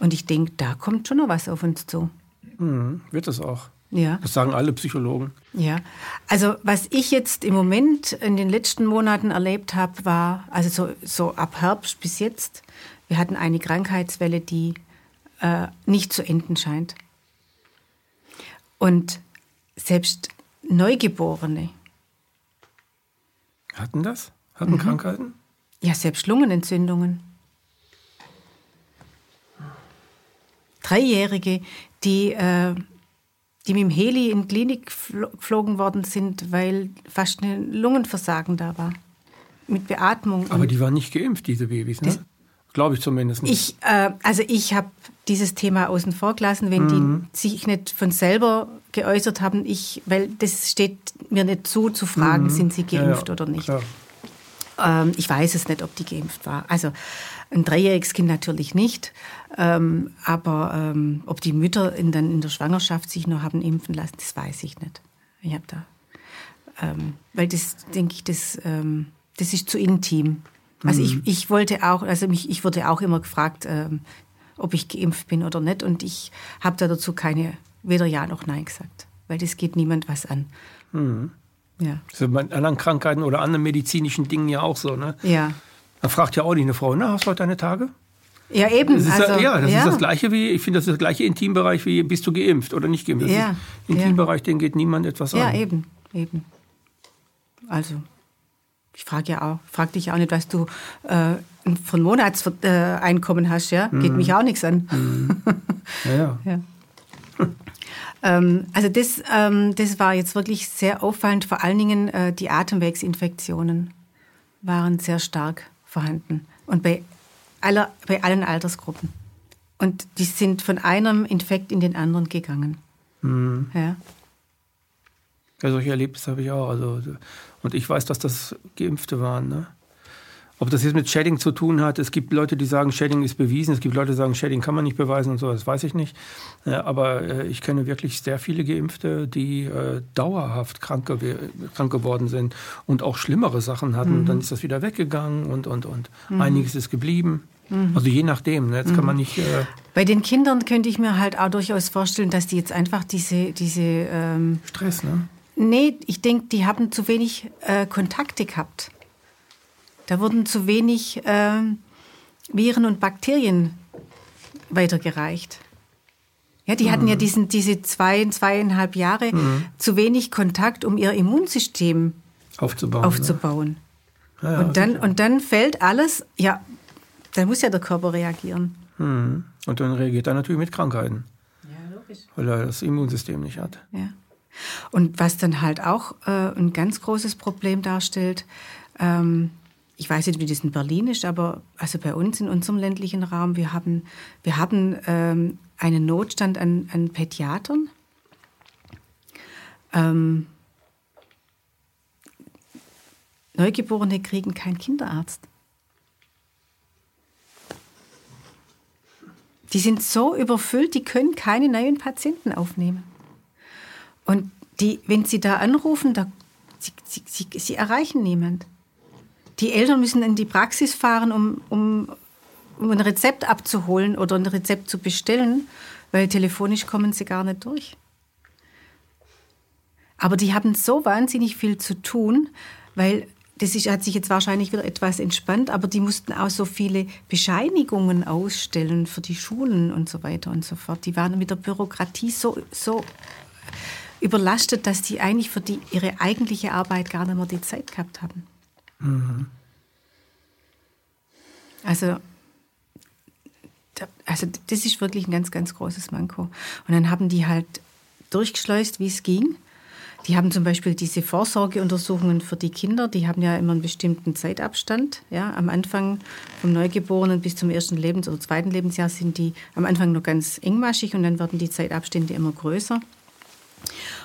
Und ich denke, da kommt schon noch was auf uns zu. Mhm. Wird es auch. Ja. Das sagen alle Psychologen. Ja, also was ich jetzt im Moment in den letzten Monaten erlebt habe, war, also so, so ab Herbst bis jetzt, wir hatten eine Krankheitswelle, die äh, nicht zu enden scheint. Und selbst Neugeborene. Hatten das? Hatten mhm. Krankheiten? Ja, selbst Lungenentzündungen. Dreijährige, die äh, die mit dem Heli in die Klinik geflogen worden sind, weil fast ein Lungenversagen da war. Mit Beatmung. Aber die waren nicht geimpft, diese Babys, ne? Glaube ich zumindest nicht. Ich, äh, also ich habe dieses Thema außen vor gelassen, wenn mhm. die sich nicht von selber geäußert haben, ich, weil das steht mir nicht zu, zu fragen, mhm. sind sie geimpft ja, ja, oder nicht. Ähm, ich weiß es nicht, ob die geimpft war. Also ein dreijähriges Kind natürlich nicht. Ähm, aber ähm, ob die Mütter in, dann in der Schwangerschaft sich noch haben impfen lassen, das weiß ich nicht. Ich habe da, ähm, weil das denke ich, das, ähm, das ist zu intim. Also mhm. ich, ich wollte auch, also mich, ich wurde auch immer gefragt, ähm, ob ich geimpft bin oder nicht, und ich habe da dazu keine weder ja noch nein gesagt, weil das geht niemand was an. Mhm. Ja. Das ist bei anderen Krankheiten oder anderen medizinischen Dingen ja auch so, ne? Ja. Da fragt ja auch nicht eine Frau, na, hast du heute deine Tage? Ja, eben. Das also, ja, das ja. ist das gleiche wie, ich finde, das ist das gleiche Intimbereich wie, bist du geimpft oder nicht geimpft. Ja. Intimbereich, ja. den geht niemand etwas ja, an. Ja, eben, eben. Also, ich frage ja auch, frage dich auch nicht, was du äh, von Monatseinkommen hast, ja? Geht mhm. mich auch nichts an. Mhm. Ja, ja. ja. ähm, also das, ähm, das war jetzt wirklich sehr auffallend, vor allen Dingen äh, die Atemwegsinfektionen waren sehr stark vorhanden. Und bei aller, bei allen Altersgruppen. Und die sind von einem Infekt in den anderen gegangen. Mhm. Ja. ja, solche Erlebnisse habe ich auch. Also, und ich weiß, dass das Geimpfte waren. Ne? Ob das jetzt mit Shedding zu tun hat, es gibt Leute, die sagen, Shedding ist bewiesen, es gibt Leute, die sagen, Shedding kann man nicht beweisen und so, das weiß ich nicht. Aber äh, ich kenne wirklich sehr viele Geimpfte, die äh, dauerhaft krank, krank geworden sind und auch schlimmere Sachen hatten. Mhm. Dann ist das wieder weggegangen und, und, und. Mhm. Einiges ist geblieben. Mhm. Also je nachdem, ne? jetzt mhm. kann man nicht. Äh Bei den Kindern könnte ich mir halt auch durchaus vorstellen, dass die jetzt einfach diese. diese ähm Stress, ne? Nee, ich denke, die haben zu wenig äh, Kontakte gehabt. Da wurden zu wenig äh, Viren und Bakterien weitergereicht. Ja, die mhm. hatten ja mhm. diesen, diese zwei, zweieinhalb Jahre mhm. zu wenig Kontakt, um ihr Immunsystem aufzubauen. aufzubauen. Ja. Ja, und, dann, und dann fällt alles, ja, dann muss ja der Körper reagieren. Mhm. Und dann reagiert er natürlich mit Krankheiten. Ja, logisch. Weil er das Immunsystem nicht hat. Ja. Und was dann halt auch äh, ein ganz großes Problem darstellt, ähm, ich weiß nicht, wie das in Berlin ist, aber also bei uns in unserem ländlichen Raum, wir haben, wir haben ähm, einen Notstand an, an Pädiatern. Ähm, Neugeborene kriegen keinen Kinderarzt. Die sind so überfüllt, die können keine neuen Patienten aufnehmen. Und die, wenn sie da anrufen, da, sie, sie, sie, sie erreichen niemand. Die Eltern müssen in die Praxis fahren, um, um, um ein Rezept abzuholen oder ein Rezept zu bestellen, weil telefonisch kommen sie gar nicht durch. Aber die haben so wahnsinnig viel zu tun, weil das ist, hat sich jetzt wahrscheinlich wieder etwas entspannt, aber die mussten auch so viele Bescheinigungen ausstellen für die Schulen und so weiter und so fort. Die waren mit der Bürokratie so, so überlastet, dass die eigentlich für die, ihre eigentliche Arbeit gar nicht mehr die Zeit gehabt haben. Mhm. Also, also das ist wirklich ein ganz, ganz großes Manko. Und dann haben die halt durchgeschleust, wie es ging. Die haben zum Beispiel diese Vorsorgeuntersuchungen für die Kinder, die haben ja immer einen bestimmten Zeitabstand. Ja, am Anfang vom Neugeborenen bis zum ersten Lebens- oder zweiten Lebensjahr sind die am Anfang nur ganz engmaschig und dann werden die Zeitabstände immer größer.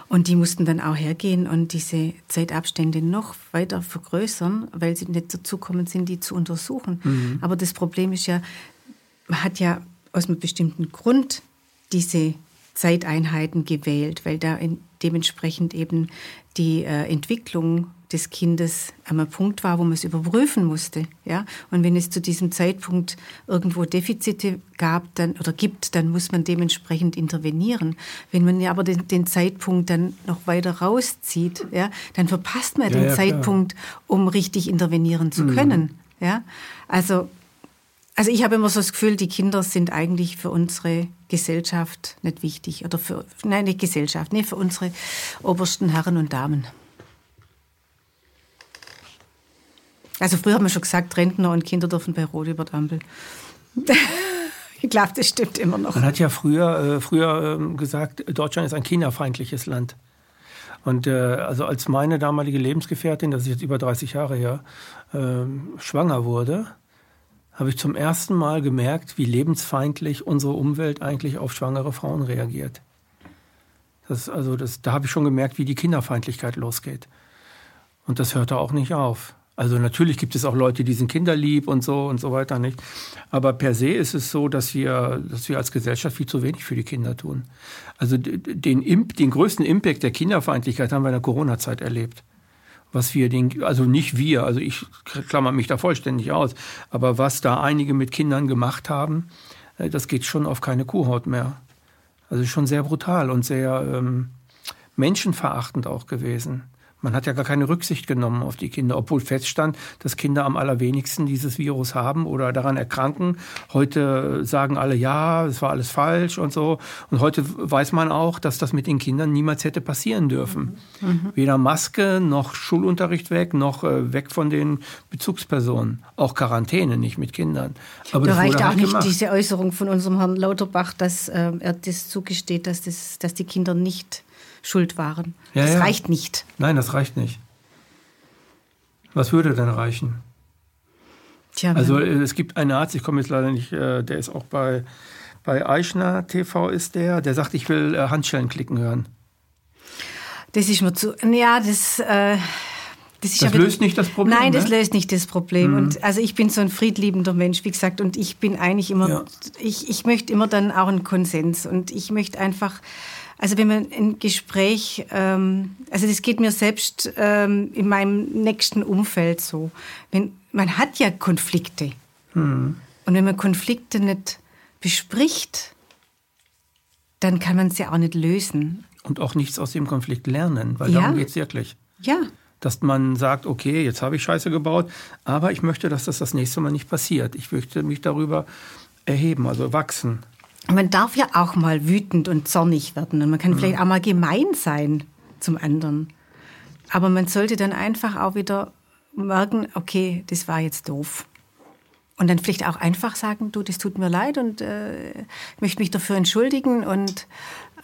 Und die mussten dann auch hergehen und diese Zeitabstände noch weiter vergrößern, weil sie nicht dazu kommen sind, die zu untersuchen. Mhm. Aber das Problem ist ja, man hat ja aus einem bestimmten Grund diese Zeiteinheiten gewählt, weil da dementsprechend eben die äh, Entwicklung des Kindes am Punkt war, wo man es überprüfen musste. Ja? Und wenn es zu diesem Zeitpunkt irgendwo Defizite gab dann, oder gibt, dann muss man dementsprechend intervenieren. Wenn man ja aber den, den Zeitpunkt dann noch weiter rauszieht, ja, dann verpasst man ja, den ja, Zeitpunkt, um richtig intervenieren zu mhm. können. Ja? Also also ich habe immer so das Gefühl, die Kinder sind eigentlich für unsere Gesellschaft nicht wichtig. Oder für, nein, nicht Gesellschaft, nee, für unsere obersten Herren und Damen. Also früher haben wir schon gesagt, Rentner und Kinder dürfen bei Rot über die Ampel. ich glaube, das stimmt immer noch. Man hat ja früher, äh, früher äh, gesagt, Deutschland ist ein kinderfeindliches Land. Und äh, also als meine damalige Lebensgefährtin, das ist jetzt über 30 Jahre her, ähm, schwanger wurde, habe ich zum ersten Mal gemerkt, wie lebensfeindlich unsere Umwelt eigentlich auf schwangere Frauen reagiert. Das, also das, da habe ich schon gemerkt, wie die Kinderfeindlichkeit losgeht. Und das hörte auch nicht auf. Also natürlich gibt es auch Leute, die sind kinderlieb und so und so weiter nicht. Aber per se ist es so, dass wir, dass wir als Gesellschaft viel zu wenig für die Kinder tun. Also den, den größten Impact der Kinderfeindlichkeit haben wir in der Corona-Zeit erlebt was wir den, also nicht wir, also ich klammer mich da vollständig aus, aber was da einige mit Kindern gemacht haben, äh, das geht schon auf keine Kuhhaut mehr. Also schon sehr brutal und sehr ähm, menschenverachtend auch gewesen. Man hat ja gar keine Rücksicht genommen auf die Kinder, obwohl feststand, dass Kinder am allerwenigsten dieses Virus haben oder daran erkranken. Heute sagen alle, ja, es war alles falsch und so. Und heute weiß man auch, dass das mit den Kindern niemals hätte passieren dürfen. Mhm. Weder Maske noch Schulunterricht weg, noch äh, weg von den Bezugspersonen. Auch Quarantäne nicht mit Kindern. Aber da reicht auch halt nicht gemacht. diese Äußerung von unserem Herrn Lauterbach, dass äh, er das zugesteht, dass, das, dass die Kinder nicht schuld waren. Ja, das ja. reicht nicht. Nein, das reicht nicht. Was würde denn reichen? Tja, also äh, es gibt einen Arzt, ich komme jetzt leider nicht, äh, der ist auch bei, bei Eichner TV ist der, der sagt, ich will äh, Handschellen klicken hören. Das ist mir zu, ja, das... Äh das, das löst nicht das Problem. Nein, das ne? löst nicht das Problem. Mhm. Und also ich bin so ein friedliebender Mensch, wie gesagt, und ich bin eigentlich immer, ja. ich, ich möchte immer dann auch einen Konsens und ich möchte einfach also wenn man ein Gespräch, ähm, also das geht mir selbst ähm, in meinem nächsten Umfeld so. Wenn, man hat ja Konflikte. Hm. Und wenn man Konflikte nicht bespricht, dann kann man sie auch nicht lösen. Und auch nichts aus dem Konflikt lernen, weil ja. darum geht es wirklich. Ja. Dass man sagt, okay, jetzt habe ich Scheiße gebaut, aber ich möchte, dass das das nächste Mal nicht passiert. Ich möchte mich darüber erheben, also wachsen man darf ja auch mal wütend und zornig werden und man kann mhm. vielleicht auch mal gemein sein zum anderen. Aber man sollte dann einfach auch wieder merken, okay, das war jetzt doof. Und dann vielleicht auch einfach sagen, du, das tut mir leid und äh, ich möchte mich dafür entschuldigen und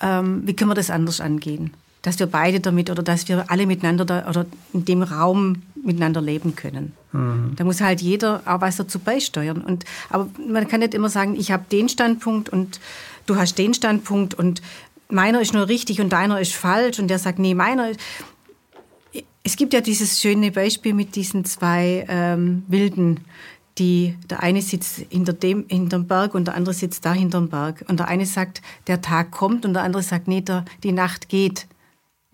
ähm, wie können wir das anders angehen? Dass wir beide damit oder dass wir alle miteinander da, oder in dem Raum miteinander leben können. Mhm. Da muss halt jeder auch was dazu beisteuern. Und, aber man kann nicht immer sagen, ich habe den Standpunkt und du hast den Standpunkt und meiner ist nur richtig und deiner ist falsch und der sagt, nee, meiner ist... es gibt ja dieses schöne Beispiel mit diesen zwei ähm, Wilden, die, der eine sitzt hinter dem, hinterm Berg und der andere sitzt da hinterm Berg. Und der eine sagt, der Tag kommt und der andere sagt, nee, der, die Nacht geht.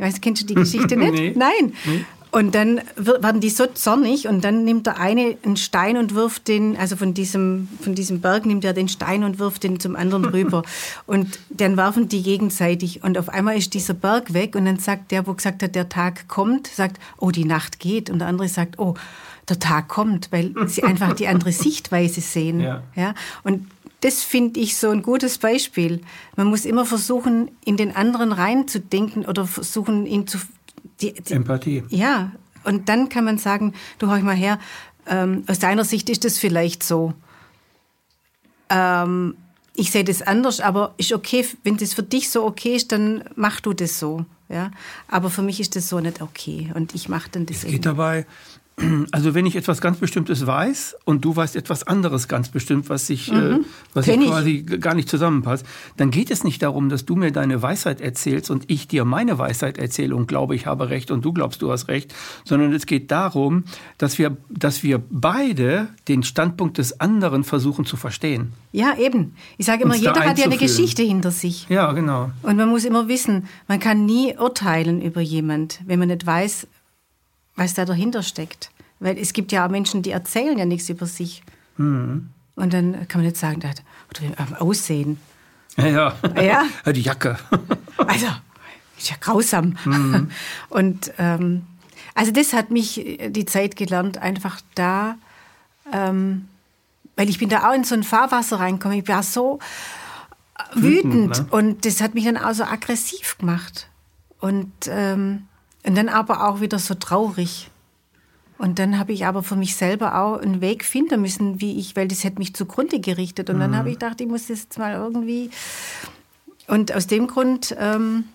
Weißt, kennst du die Geschichte nicht? Nee. Nein. Nee. Und dann werden die so zornig und dann nimmt der eine einen Stein und wirft den, also von diesem, von diesem Berg nimmt er den Stein und wirft den zum anderen rüber. Und dann werfen die gegenseitig und auf einmal ist dieser Berg weg und dann sagt der, wo gesagt hat, der Tag kommt, sagt, oh, die Nacht geht. Und der andere sagt, oh, der Tag kommt, weil sie einfach die andere Sichtweise sehen. Ja. Ja? Und das finde ich so ein gutes Beispiel. Man muss immer versuchen, in den anderen reinzudenken oder versuchen, ihn zu. Die, die, Empathie. ja, und dann kann man sagen, du hör ich mal her, ähm, aus deiner Sicht ist das vielleicht so. Ähm, ich sehe das anders, aber ist okay, wenn das für dich so okay ist, dann mach du das so. Ja? Aber für mich ist das so nicht okay und ich mache dann das Es geht dabei, also wenn ich etwas ganz Bestimmtes weiß und du weißt etwas anderes ganz bestimmt, was sich, äh, was sich Kenn ich. quasi g- gar nicht zusammenpasst, dann geht es nicht darum, dass du mir deine Weisheit erzählst und ich dir meine Weisheit erzähle und glaube, ich habe recht und du glaubst, du hast recht, sondern es geht darum, dass wir, dass wir beide den Standpunkt des anderen versuchen zu verstehen. Ja, eben. Ich sage immer, Uns jeder hat ja eine. Geschichte hinter sich. Ja, genau. Und man muss immer wissen, man kann nie urteilen über jemand, wenn man nicht weiß, was da dahinter steckt. Weil es gibt ja auch Menschen, die erzählen ja nichts über sich. Mhm. Und dann kann man nicht sagen, da hat- oder Aussehen. Ja, ja. Ja? Die Jacke. Also, ist ja grausam. Mhm. Und ähm, also das hat mich die Zeit gelernt, einfach da, ähm, weil ich bin da auch in so ein Fahrwasser reingekommen. Ich war so Wütend, wütend ne? und das hat mich dann auch so aggressiv gemacht. Und, ähm, und dann aber auch wieder so traurig. Und dann habe ich aber für mich selber auch einen Weg finden müssen, wie ich, weil das hätte mich zugrunde gerichtet. Und Mhm. dann habe ich gedacht, ich muss das jetzt mal irgendwie. Und aus dem Grund, ähm,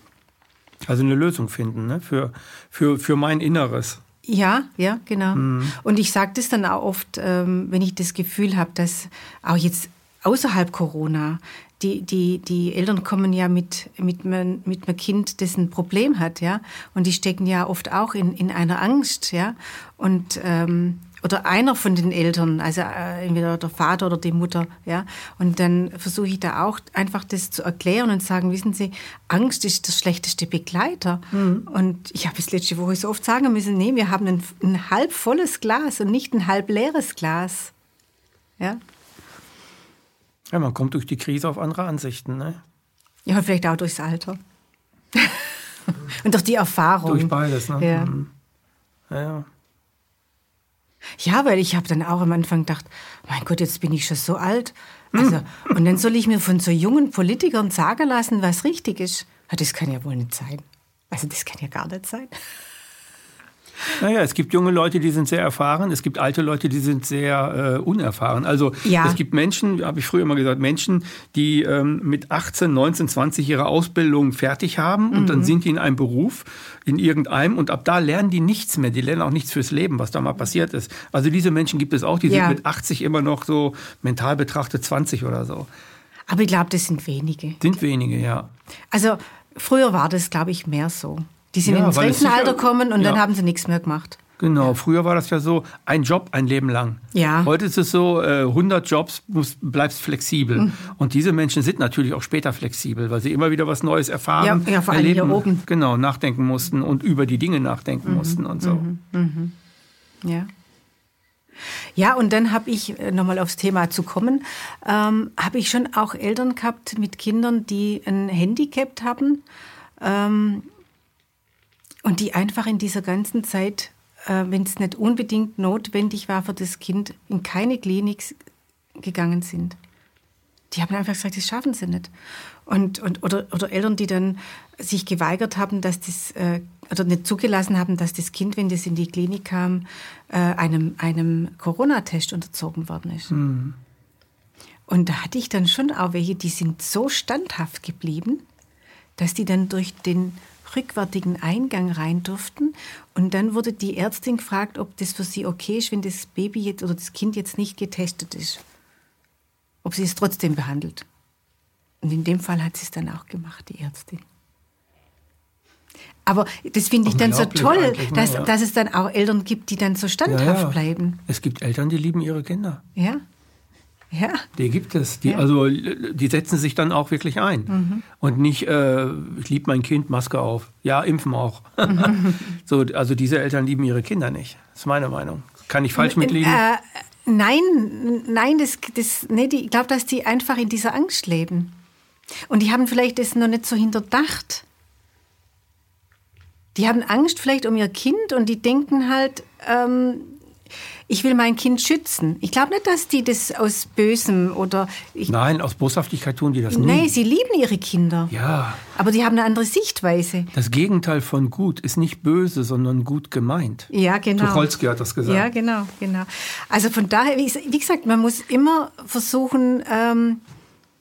Also eine Lösung finden ne? für, für, für mein Inneres. ja, ja, genau. Und ich sage das dann auch oft, ähm, wenn ich das Gefühl habe, dass auch jetzt außerhalb Corona, die, die, die Eltern kommen ja mit, mit, mein, mit einem Kind, das ein Problem hat, ja. Und die stecken ja oft auch in, in einer Angst, ja. Und, ähm, oder einer von den Eltern, also äh, entweder der Vater oder die Mutter, ja. Und dann versuche ich da auch einfach das zu erklären und sagen, wissen Sie, Angst ist der schlechteste Begleiter. Und ich habe es letzte Woche so oft sagen müssen, nee, wir haben ein, ein halb volles Glas und nicht ein halb leeres Glas. Ja. Ja, man kommt durch die Krise auf andere Ansichten. Ne? Ja, vielleicht auch durchs Alter. und durch die Erfahrung. Durch beides. Ne? Ja. Mhm. Ja, ja. Ja, weil ich habe dann auch am Anfang gedacht, mein Gott, jetzt bin ich schon so alt. Also, und dann soll ich mir von so jungen Politikern sagen lassen, was richtig ist. Das kann ja wohl nicht sein. Also das kann ja gar nicht sein. Naja, es gibt junge Leute, die sind sehr erfahren, es gibt alte Leute, die sind sehr äh, unerfahren. Also Ja. es gibt Menschen, habe ich früher immer gesagt, Menschen, die ähm, mit 18, 19, 20 ihre Ausbildung fertig haben und Mhm. dann sind die in einem Beruf, in irgendeinem und ab da lernen die nichts mehr. Die lernen auch nichts fürs Leben, was da mal passiert ist. Also diese Menschen gibt es auch, die Ja. sind mit 80 immer noch so mental betrachtet 20 oder so. Aber ich glaube, das sind wenige. Sind wenige, ja. Also früher war das, glaube ich, mehr so. Die sind Ja, ins Rentenalter gekommen und dann ja. haben sie nichts mehr gemacht. Genau, früher war das ja so, ein Job ein Leben lang. Ja. Heute ist es so, äh, 100 Jobs, musst, bleibst flexibel. Mhm. Und diese Menschen sind natürlich auch später flexibel, weil sie immer wieder was Neues erfahren, Ja, ja, vor allem hier oben. Mhm. genau, nachdenken mussten und über die Dinge nachdenken mussten und so. Ja. Ja, und dann habe ich, äh, nochmal aufs Thema zu kommen, ähm, habe ich schon auch Eltern gehabt mit Kindern, die ein Handicap haben ähm, und die einfach in dieser ganzen Zeit, äh, wenn es nicht unbedingt notwendig war für das Kind, in keine Klinik gegangen sind. Die haben einfach gesagt, das schaffen sie nicht. Und, und, oder, oder Eltern, die dann sich geweigert haben, dass das, äh, oder nicht zugelassen haben, dass das Kind, wenn das in die Klinik kam, äh, einem, einem Corona-Test unterzogen worden ist. Und da hatte ich dann schon auch welche, die sind so standhaft geblieben, dass die dann durch den rückwärtigen Eingang rein durften. Und dann wurde die Ärztin gefragt, ob das für sie okay ist, wenn das Baby jetzt oder das Kind jetzt nicht getestet ist. Ob sie es trotzdem behandelt. Und in dem Fall hat sie es dann auch gemacht, die Ärztin. Aber das finde ich dann so toll, ne? dass, Ja. dass es dann auch Eltern gibt, die dann so standhaft bleiben. Es gibt Eltern, die lieben ihre Kinder. Ja. Ja. Die gibt es. Die, Ja. Mhm. Also die setzen sich dann auch wirklich ein. Und nicht, äh, ich liebe mein Kind, Maske auf. Ja, impfen auch. Mhm. so, also diese Eltern lieben ihre Kinder nicht. Das ist meine Meinung. Kann ich falsch mitleben? Äh, nein, nein, das, das, nee, die, ich glaube, dass die einfach in dieser Angst leben. Und die haben vielleicht das noch nicht so hinterdacht. Die haben Angst vielleicht um ihr Kind und die denken halt, ähm, ich will mein Kind schützen. Ich glaube nicht, dass die das aus Bösem oder. Ich, Nein, aus Boshaftigkeit tun die das nee, nie. sie lieben ihre Kinder. Ja, Aber die haben eine andere Sichtweise. das Gegenteil von gut ist nicht böse, sondern gut gemeint. Ja, genau. Tucholsky hat das gesagt. Ja, genau, genau. Also von daher, wie wie gesagt, man muss immer versuchen, ähm,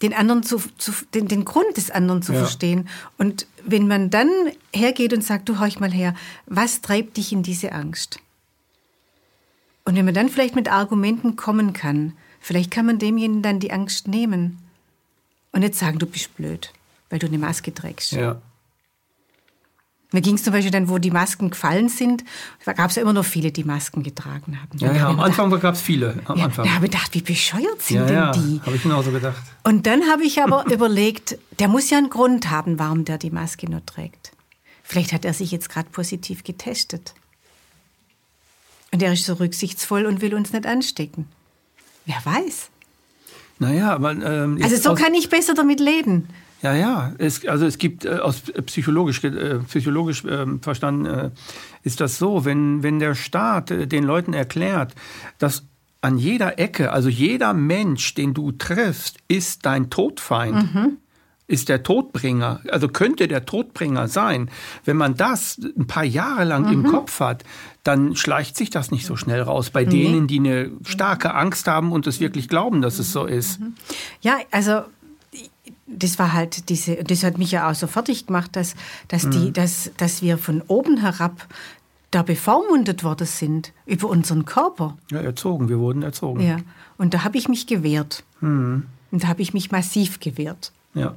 den anderen zu, zu den, den Grund des anderen zu Ja. verstehen. Und wenn man dann hergeht und sagt, du horch mal her, was treibt dich in diese Angst? Und wenn man dann vielleicht mit Argumenten kommen kann, vielleicht kann man demjenigen dann die Angst nehmen und nicht sagen, du bist blöd, weil du eine Maske trägst. Ja. Mir ging es zum Beispiel dann, wo die Masken gefallen sind, da gab es ja immer noch viele, die Masken getragen haben. Ja, ja, am Anfang gab es viele. Am ja, Anfang. da habe ich gedacht, wie bescheuert sind Ja, denn ja, die? habe ich genauso gedacht. Und dann habe ich aber überlegt, der muss ja einen Grund haben, warum der die Maske nur trägt. Vielleicht hat er sich jetzt gerade positiv getestet. Und er ist so rücksichtsvoll und will uns nicht anstecken. Wer weiß. Naja, aber. Ähm, Also so kann ich besser damit leben. Ja, ja. Es, also es gibt äh, aus psychologisch, äh, psychologisch ähm, verstanden äh, ist das so, wenn, wenn der Staat äh, den Leuten erklärt, dass an jeder Ecke, also jeder Mensch, den du triffst, ist dein Todfeind. Ist der Todbringer, also könnte der Todbringer sein. Wenn man das ein paar Jahre lang im Kopf hat, dann schleicht sich das nicht so schnell raus. Bei denen, die eine starke Angst haben und es wirklich glauben, dass es so ist. Ja, also das war halt diese, das hat mich ja auch so fertig gemacht, dass, dass, die, dass, dass wir von oben herab da bevormundet worden sind über unseren Körper. Ja, erzogen, wir wurden erzogen. Ja. Und da habe ich mich gewehrt. Und da habe ich mich massiv gewehrt. ja.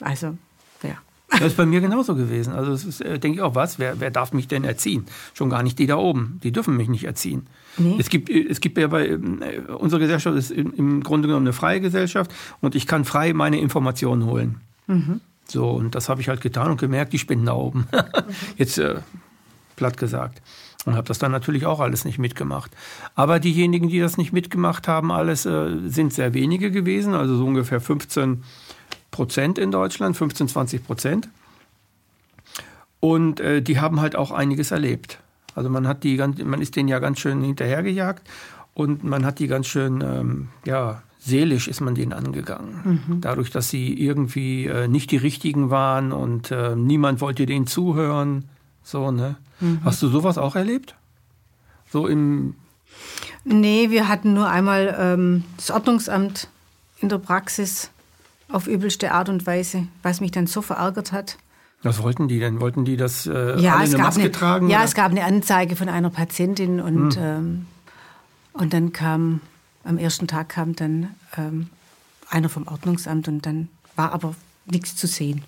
Also, ja. Das ist bei mir genauso gewesen. Also es ist, äh, denke ich auch, was? Wer, wer darf mich denn erziehen? Schon gar nicht die da oben. Die dürfen mich nicht erziehen. Nee. Es gibt, äh, es gibt ja bei ähm, äh, unsere Gesellschaft ist im, Grunde genommen eine freie Gesellschaft und ich kann frei meine Informationen holen. So und das habe ich halt getan und gemerkt, die spinnen da oben. Jetzt äh, platt gesagt. Und habe das dann natürlich auch alles nicht mitgemacht. Aber diejenigen, die das nicht mitgemacht haben, alles äh, sind sehr wenige gewesen, also so ungefähr 15 Prozent in Deutschland, 15, 20 Prozent. Und äh, die haben halt auch einiges erlebt. Also man hat die ganz, man ist denen ja ganz schön hinterhergejagt und man hat die ganz schön, ähm, ja, seelisch ist man denen angegangen. Dadurch, dass sie irgendwie äh, nicht die richtigen waren und äh, niemand wollte denen zuhören. So, ne? Hast du sowas auch erlebt? So im, Nee, wir hatten nur einmal ähm, das Ordnungsamt in der Praxis auf übelste Art und Weise, was mich dann so verärgert hat. was wollten die denn? Wollten die das äh, Ja, es eine gab, Maske eine, tragen? ja oder? es gab eine Anzeige von einer Patientin und, ähm, und dann kam, am ersten Tag kam dann ähm, einer vom Ordnungsamt und dann war aber nichts zu sehen.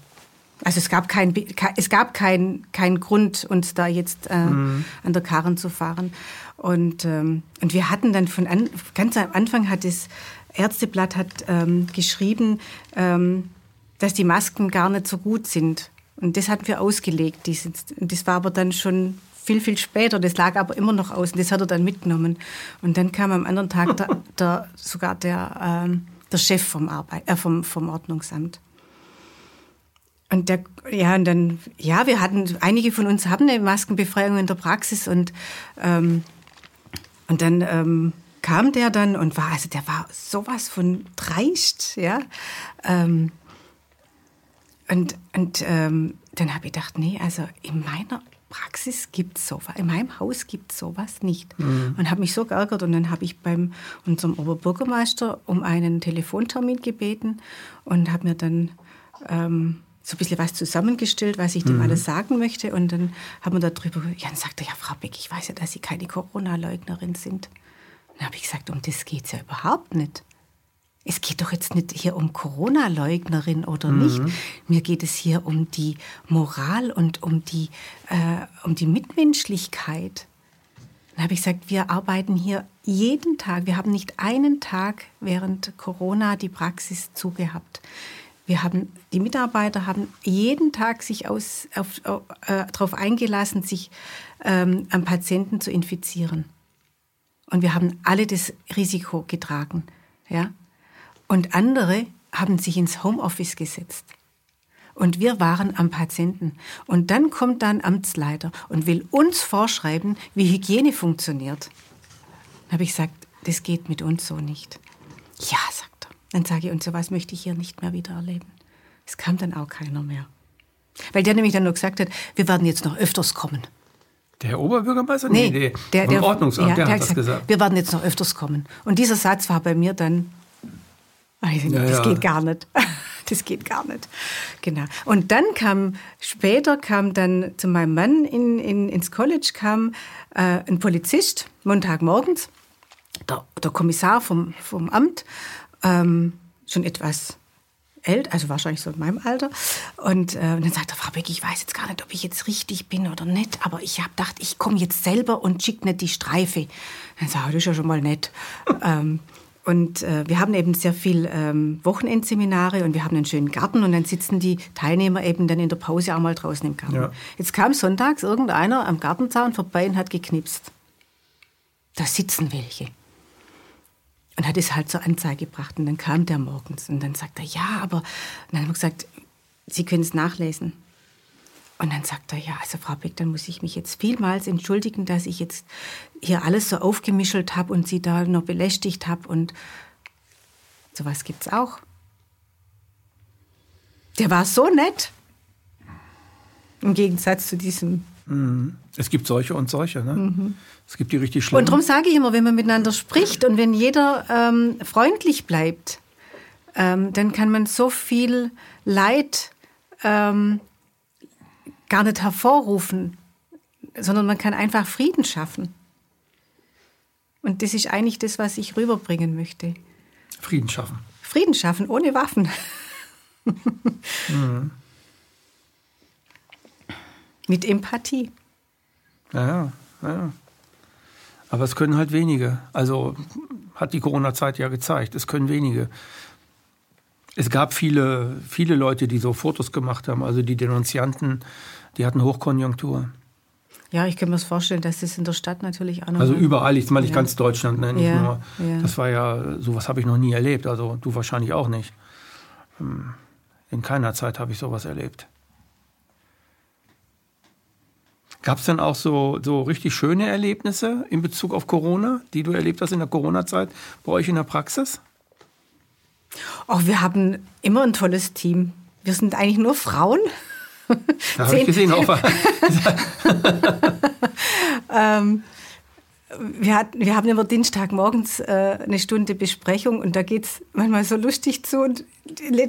Also es gab keinen es gab kein, kein Grund, uns da jetzt äh, an der Karren zu fahren. Und, ähm, und wir hatten dann von an, ganz am Anfang hat das Ärzteblatt hat ähm, geschrieben, ähm, dass die Masken gar nicht so gut sind. Und das hatten wir ausgelegt. Dieses, das war aber dann schon viel, viel später. Das lag aber immer noch aus. Und das hat er dann mitgenommen. Und dann kam am anderen Tag der, der, sogar der, ähm, der Chef vom, Arbeit, äh, vom, vom Ordnungsamt. Und der, ja, und dann, ja, wir hatten, einige von uns haben eine Maskenbefreiung in der Praxis und, ähm, und dann ähm, kam der dann und war, also der war sowas von dreist, ja. Ähm, und und ähm, dann habe ich gedacht, nee, also in meiner Praxis gibt es sowas, in meinem Haus gibt es sowas nicht. Und habe mich so geärgert und dann habe ich beim unserem Oberbürgermeister um einen Telefontermin gebeten und habe mir dann ähm, so ein bisschen was zusammengestellt, was ich dem alles sagen möchte. Und dann haben wir darüber, ja, dann sagte er, ja, Frau Beck, ich weiß ja, dass Sie keine Corona-Leugnerin sind. Dann habe ich gesagt, um das geht es ja überhaupt nicht. es geht doch jetzt nicht hier um Corona-Leugnerin oder mhm. nicht. Mir geht es hier um die Moral und um die, äh, um die Mitmenschlichkeit. Dann habe ich gesagt, wir arbeiten hier jeden Tag. Wir haben nicht einen Tag während Corona die Praxis zugehabt. Wir haben, die Mitarbeiter haben jeden Tag sich aus, auf, äh, darauf eingelassen, sich ähm, am Patienten zu infizieren. Und wir haben alle das Risiko getragen. Ja? Und andere haben sich ins Homeoffice gesetzt. Und wir waren am Patienten. Und dann kommt da ein Amtsleiter und will uns vorschreiben, wie Hygiene funktioniert. Dann habe ich gesagt, das geht mit uns so nicht. Ja, sagt er. Dann sage ich, und sowas möchte ich hier nicht mehr wieder erleben. Es kam dann auch keiner mehr. Weil der nämlich dann nur gesagt hat, wir werden jetzt noch öfters kommen. Der Oberbürgermeister? Nee, nee der, der Ordnungsamt, ja, der, der, hat das gesagt. Wir werden jetzt noch öfters kommen. Und dieser Satz war bei mir dann Weiß nicht, ja, das ja. geht gar nicht. Das geht gar nicht. Genau. Und dann kam, später kam dann zu meinem Mann in, in, ins College kam äh, ein Polizist, Montagmorgens, der, der Kommissar vom, vom Amt, ähm, schon etwas älter, also wahrscheinlich so in meinem Alter. Und, äh, und dann sagt er, Frau Beck, ich weiß jetzt gar nicht, ob ich jetzt richtig bin oder nicht, aber ich habe gedacht, ich komme jetzt selber und schicke nicht die Streife. Dann sage ich, das ist ja schon mal nett. ähm, und äh, wir haben eben sehr viel ähm, Wochenendseminare und wir haben einen schönen Garten und dann sitzen die Teilnehmer eben dann in der Pause auch mal draußen im Garten. Ja. Jetzt kam sonntags irgendeiner am Gartenzaun vorbei und hat geknipst. Da sitzen welche. Und hat es halt zur Anzeige gebracht. Und dann kam der morgens und dann sagt er, ja, aber. Und dann haben wir gesagt, Sie können es nachlesen. Und dann sagt er, ja, also Frau Beck, dann muss ich mich jetzt vielmals entschuldigen, dass ich jetzt hier alles so aufgemischelt habe und Sie da noch belästigt habe. Und sowas es auch. Der war so nett. Im Gegensatz zu diesem. Mhm. Es gibt solche und solche. Ne? Mhm. Es gibt die richtig schlimmen. Und darum sage ich immer, wenn man miteinander spricht und wenn jeder ähm, freundlich bleibt, ähm, dann kann man so viel Leid ähm, gar nicht hervorrufen, sondern man kann einfach Frieden schaffen. Und das ist eigentlich das, was ich rüberbringen möchte. Frieden schaffen. Frieden schaffen, ohne Waffen. mhm. Mit Empathie. Ja, ja. Aber es können halt wenige. Also hat die Corona-Zeit ja gezeigt. Es können wenige. Es gab viele, viele Leute, die so Fotos gemacht haben, also die Denunzianten, die hatten Hochkonjunktur. Ja, ich kann mir das vorstellen, dass das in der Stadt natürlich auch noch. Also überall, ich meine nicht ja. ganz Deutschland, ne? nicht ja, nur. Ja. Das war ja, sowas habe ich noch nie erlebt, also du wahrscheinlich auch nicht. Ähm, in keiner Zeit habe ich sowas erlebt. Gab es denn auch so, so richtig schöne Erlebnisse in Bezug auf Corona, die du erlebt hast in der Corona-Zeit bei euch in der Praxis? Oh, wir haben immer ein tolles Team. Wir sind eigentlich nur Frauen. Da habe ich gesehen. Auf ähm, wir, hatten, wir haben immer Dienstagmorgens äh, eine Stunde Besprechung und da geht es manchmal so lustig zu. Und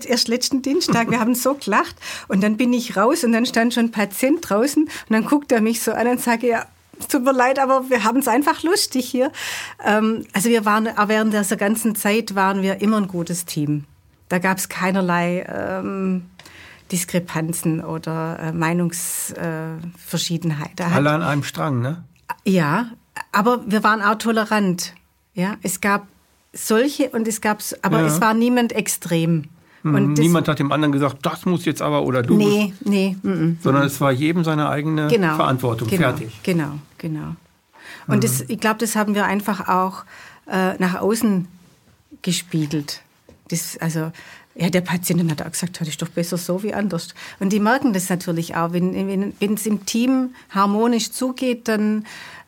erst letzten Dienstag, wir haben so gelacht und dann bin ich raus und dann stand schon ein Patient draußen und dann guckt er mich so an und sagt, ja, tut mir leid, aber wir haben es einfach lustig hier. Ähm, also wir waren, während dieser ganzen Zeit waren wir immer ein gutes Team. Da gab es keinerlei ähm, Diskrepanzen oder äh, Meinungsverschiedenheit. Äh, Alle an einem Strang, ne? Ja, aber wir waren auch tolerant. Ja, es gab solche und es gab, aber ja. es war niemand extrem. Mhm. Und Niemand hat dem anderen gesagt, das muss jetzt aber oder du. Nee, musst, nee. M -m, sondern es war jedem seine eigene genau, Verantwortung. Genau, Fertig. Genau, genau. Und mhm. das, ich glaube, das haben wir einfach auch äh, nach außen gespiegelt. Das, also ja, der Patient hat auch gesagt, das ist doch besser so wie anders. Und die merken das natürlich auch. Wenn, wenn, wenn es im Team harmonisch zugeht, dann,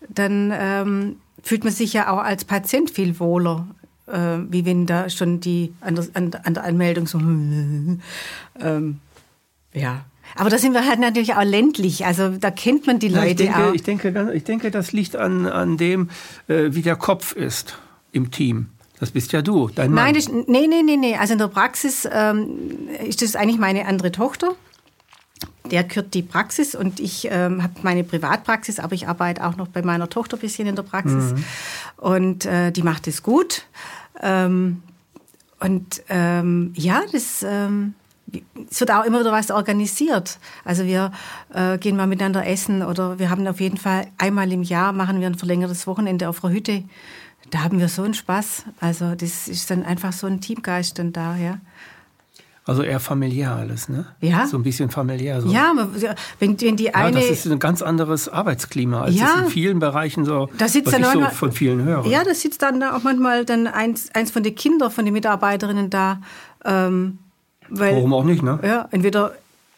dann ähm, fühlt man sich ja auch als Patient viel wohler, äh, wie wenn da schon die an der, an der Anmeldung so, ähm, ja. Aber da sind wir halt natürlich auch ländlich, also da kennt man die Leute ich denke, auch. Ich denke, ich denke, das liegt an, an dem, äh, wie der Kopf ist im Team. Das bist ja du, dein Mann. Nein, das, nee, nee, nee, nee. Also in der Praxis ähm, ist das eigentlich meine andere Tochter. Der kürt die Praxis und ich ähm, habe meine Privatpraxis, aber ich arbeite auch noch bei meiner Tochter ein bisschen in der Praxis. Mhm. Und äh, die macht es gut. Ähm, und ähm, ja, das, ähm, es wird auch immer wieder was organisiert. Also wir äh, gehen mal miteinander essen oder wir haben auf jeden Fall einmal im Jahr machen wir ein verlängertes Wochenende auf der Hütte. Da haben wir so einen Spaß. Also das ist dann einfach so ein Teamgeist dann da, ja. Also eher familiär alles, ne? Ja. So ein bisschen familiär. So. Ja, wenn, wenn die eine. Ja, das ist ein ganz anderes Arbeitsklima, als ja, es in vielen Bereichen so, da sitzt was dann ich so von vielen höre. Ja, da sitzt dann auch manchmal dann eins, eins von den Kindern von den Mitarbeiterinnen da. Ähm, weil, Warum auch nicht, ne? Ja, entweder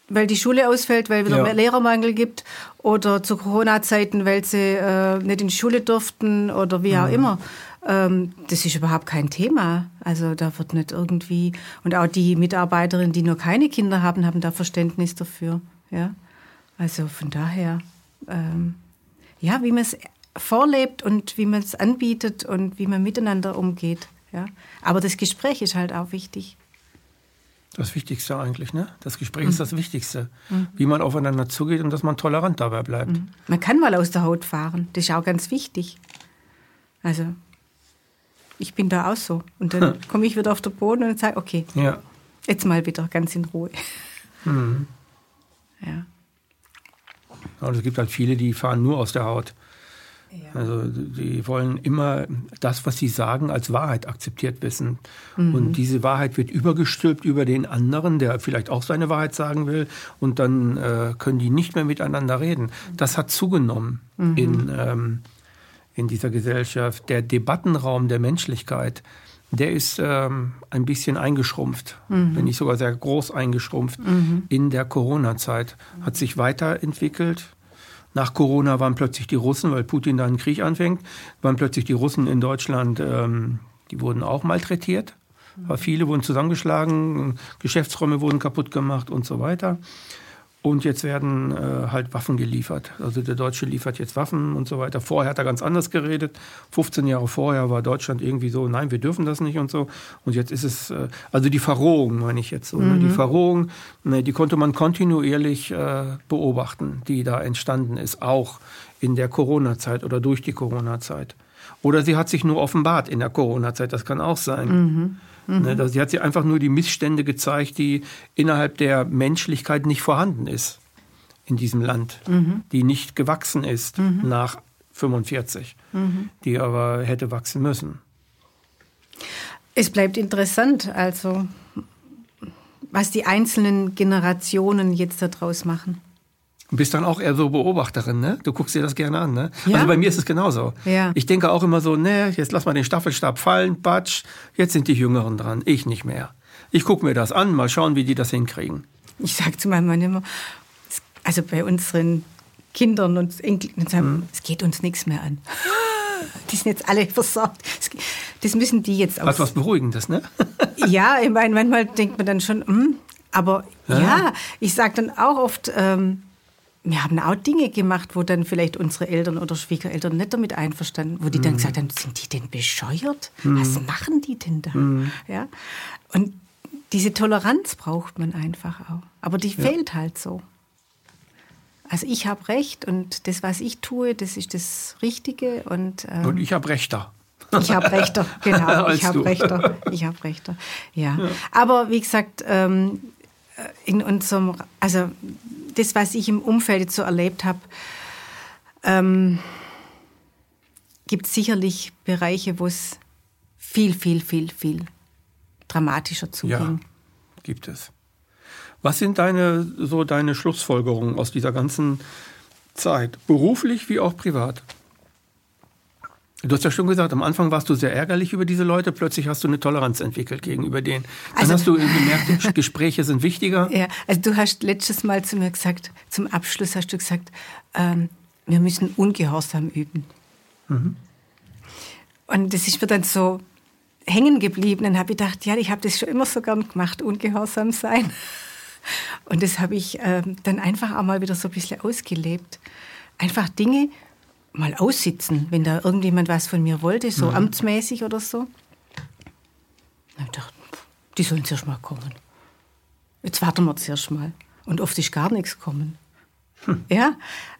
weil die Schule ausfällt, weil wieder ja. mehr Lehrermangel gibt oder zu Corona-Zeiten, weil sie äh, nicht in die Schule durften oder wie auch mhm. immer. Ähm, das ist überhaupt kein Thema. Also da wird nicht irgendwie und auch die Mitarbeiterinnen, die nur keine Kinder haben, haben da Verständnis dafür. Ja, also von daher, ähm, ja, wie man es vorlebt und wie man es anbietet und wie man miteinander umgeht. Ja, aber das Gespräch ist halt auch wichtig. Das Wichtigste eigentlich, ne? Das Gespräch mhm. ist das Wichtigste. Mhm. Wie man aufeinander zugeht und dass man tolerant dabei bleibt. Mhm. Man kann mal aus der Haut fahren. Das ist auch ganz wichtig. Also, ich bin da auch so. Und dann komme ich wieder auf den Boden und sage, okay, ja. jetzt mal wieder ganz in Ruhe. Mhm. Ja. Aber es gibt halt viele, die fahren nur aus der Haut. Also die wollen immer das, was sie sagen, als Wahrheit akzeptiert wissen. Mhm. Und diese Wahrheit wird übergestülpt über den anderen, der vielleicht auch seine Wahrheit sagen will. Und dann äh, können die nicht mehr miteinander reden. Das hat zugenommen mhm. in, ähm, in dieser Gesellschaft. Der Debattenraum der Menschlichkeit, der ist ähm, ein bisschen eingeschrumpft, mhm. wenn nicht sogar sehr groß eingeschrumpft mhm. in der Corona-Zeit. Hat sich weiterentwickelt nach Corona waren plötzlich die Russen, weil Putin da einen Krieg anfängt, waren plötzlich die Russen in Deutschland, ähm, die wurden auch malträtiert. Mhm. Viele wurden zusammengeschlagen, Geschäftsräume wurden kaputt gemacht und so weiter. Und jetzt werden äh, halt Waffen geliefert. Also der Deutsche liefert jetzt Waffen und so weiter. Vorher hat er ganz anders geredet. 15 Jahre vorher war Deutschland irgendwie so, nein, wir dürfen das nicht und so. Und jetzt ist es, äh, also die Verrohung, meine ich jetzt so. Mhm. Ne? Die mhm. Verrohung, ne, die konnte man kontinuierlich äh, beobachten, die da entstanden ist, auch in der Corona-Zeit oder durch die Corona-Zeit. Oder sie hat sich nur offenbart in der Corona-Zeit, das kann auch sein. Mhm. Mhm. Ne, sie hat sie einfach nur die Missstände gezeigt, die innerhalb der Menschlichkeit nicht vorhanden ist in diesem Land, mhm. die nicht gewachsen ist mhm. nach 45, mhm. die aber hätte wachsen müssen. Es bleibt interessant, also was die einzelnen Generationen jetzt daraus machen. Du bist dann auch eher so Beobachterin, ne? Du guckst dir das gerne an, ne? Ja. Also bei mir ist es genauso. Ja. Ich denke auch immer so, ne, jetzt lass mal den Staffelstab fallen, batsch, jetzt sind die Jüngeren dran, ich nicht mehr. Ich gucke mir das an, mal schauen, wie die das hinkriegen. Ich sage zu meinem Mann immer, also bei unseren Kindern und Enkeln, hm. es geht uns nichts mehr an. Die sind jetzt alle versorgt. Das müssen die jetzt aus. Hat was Beruhigendes, ne? ja, ich meine, manchmal denkt man dann schon, hm, aber ja, ja ich sage dann auch oft, ähm, wir haben auch Dinge gemacht, wo dann vielleicht unsere Eltern oder Schwiegereltern nicht damit einverstanden, wo die mhm. dann gesagt haben, sind die denn bescheuert? Mhm. Was machen die denn da? Mhm. Ja? Und diese Toleranz braucht man einfach auch. Aber die ja. fehlt halt so. Also ich habe Recht und das, was ich tue, das ist das Richtige. Und, ähm, und ich habe Rechter. Ich habe Rechter, genau. ich habe Rechter. Ich habe Rechter. Ja. ja. Aber wie gesagt, ähm, in unserem, also das, was ich im Umfeld jetzt so erlebt habe, ähm, gibt sicherlich Bereiche, wo es viel, viel, viel, viel dramatischer zuging. Ja, gibt es. Was sind deine, so deine Schlussfolgerungen aus dieser ganzen Zeit, beruflich wie auch privat? Du hast ja schon gesagt, am Anfang warst du sehr ärgerlich über diese Leute, plötzlich hast du eine Toleranz entwickelt gegenüber denen. Dann also, hast du gemerkt, Gespräche sind wichtiger. Ja, also du hast letztes Mal zu mir gesagt, zum Abschluss hast du gesagt, ähm, wir müssen Ungehorsam üben. Mhm. Und das ist mir dann so hängen geblieben. Dann habe ich gedacht, ja, ich habe das schon immer so gern gemacht, ungehorsam sein. Und das habe ich ähm, dann einfach auch mal wieder so ein bisschen ausgelebt. Einfach Dinge mal aussitzen, wenn da irgendjemand was von mir wollte, so mhm. amtsmäßig oder so. ich dachte, die sollen zuerst mal kommen. Jetzt warten wir zuerst mal. Und oft ist gar nichts kommen. Hm. Ja,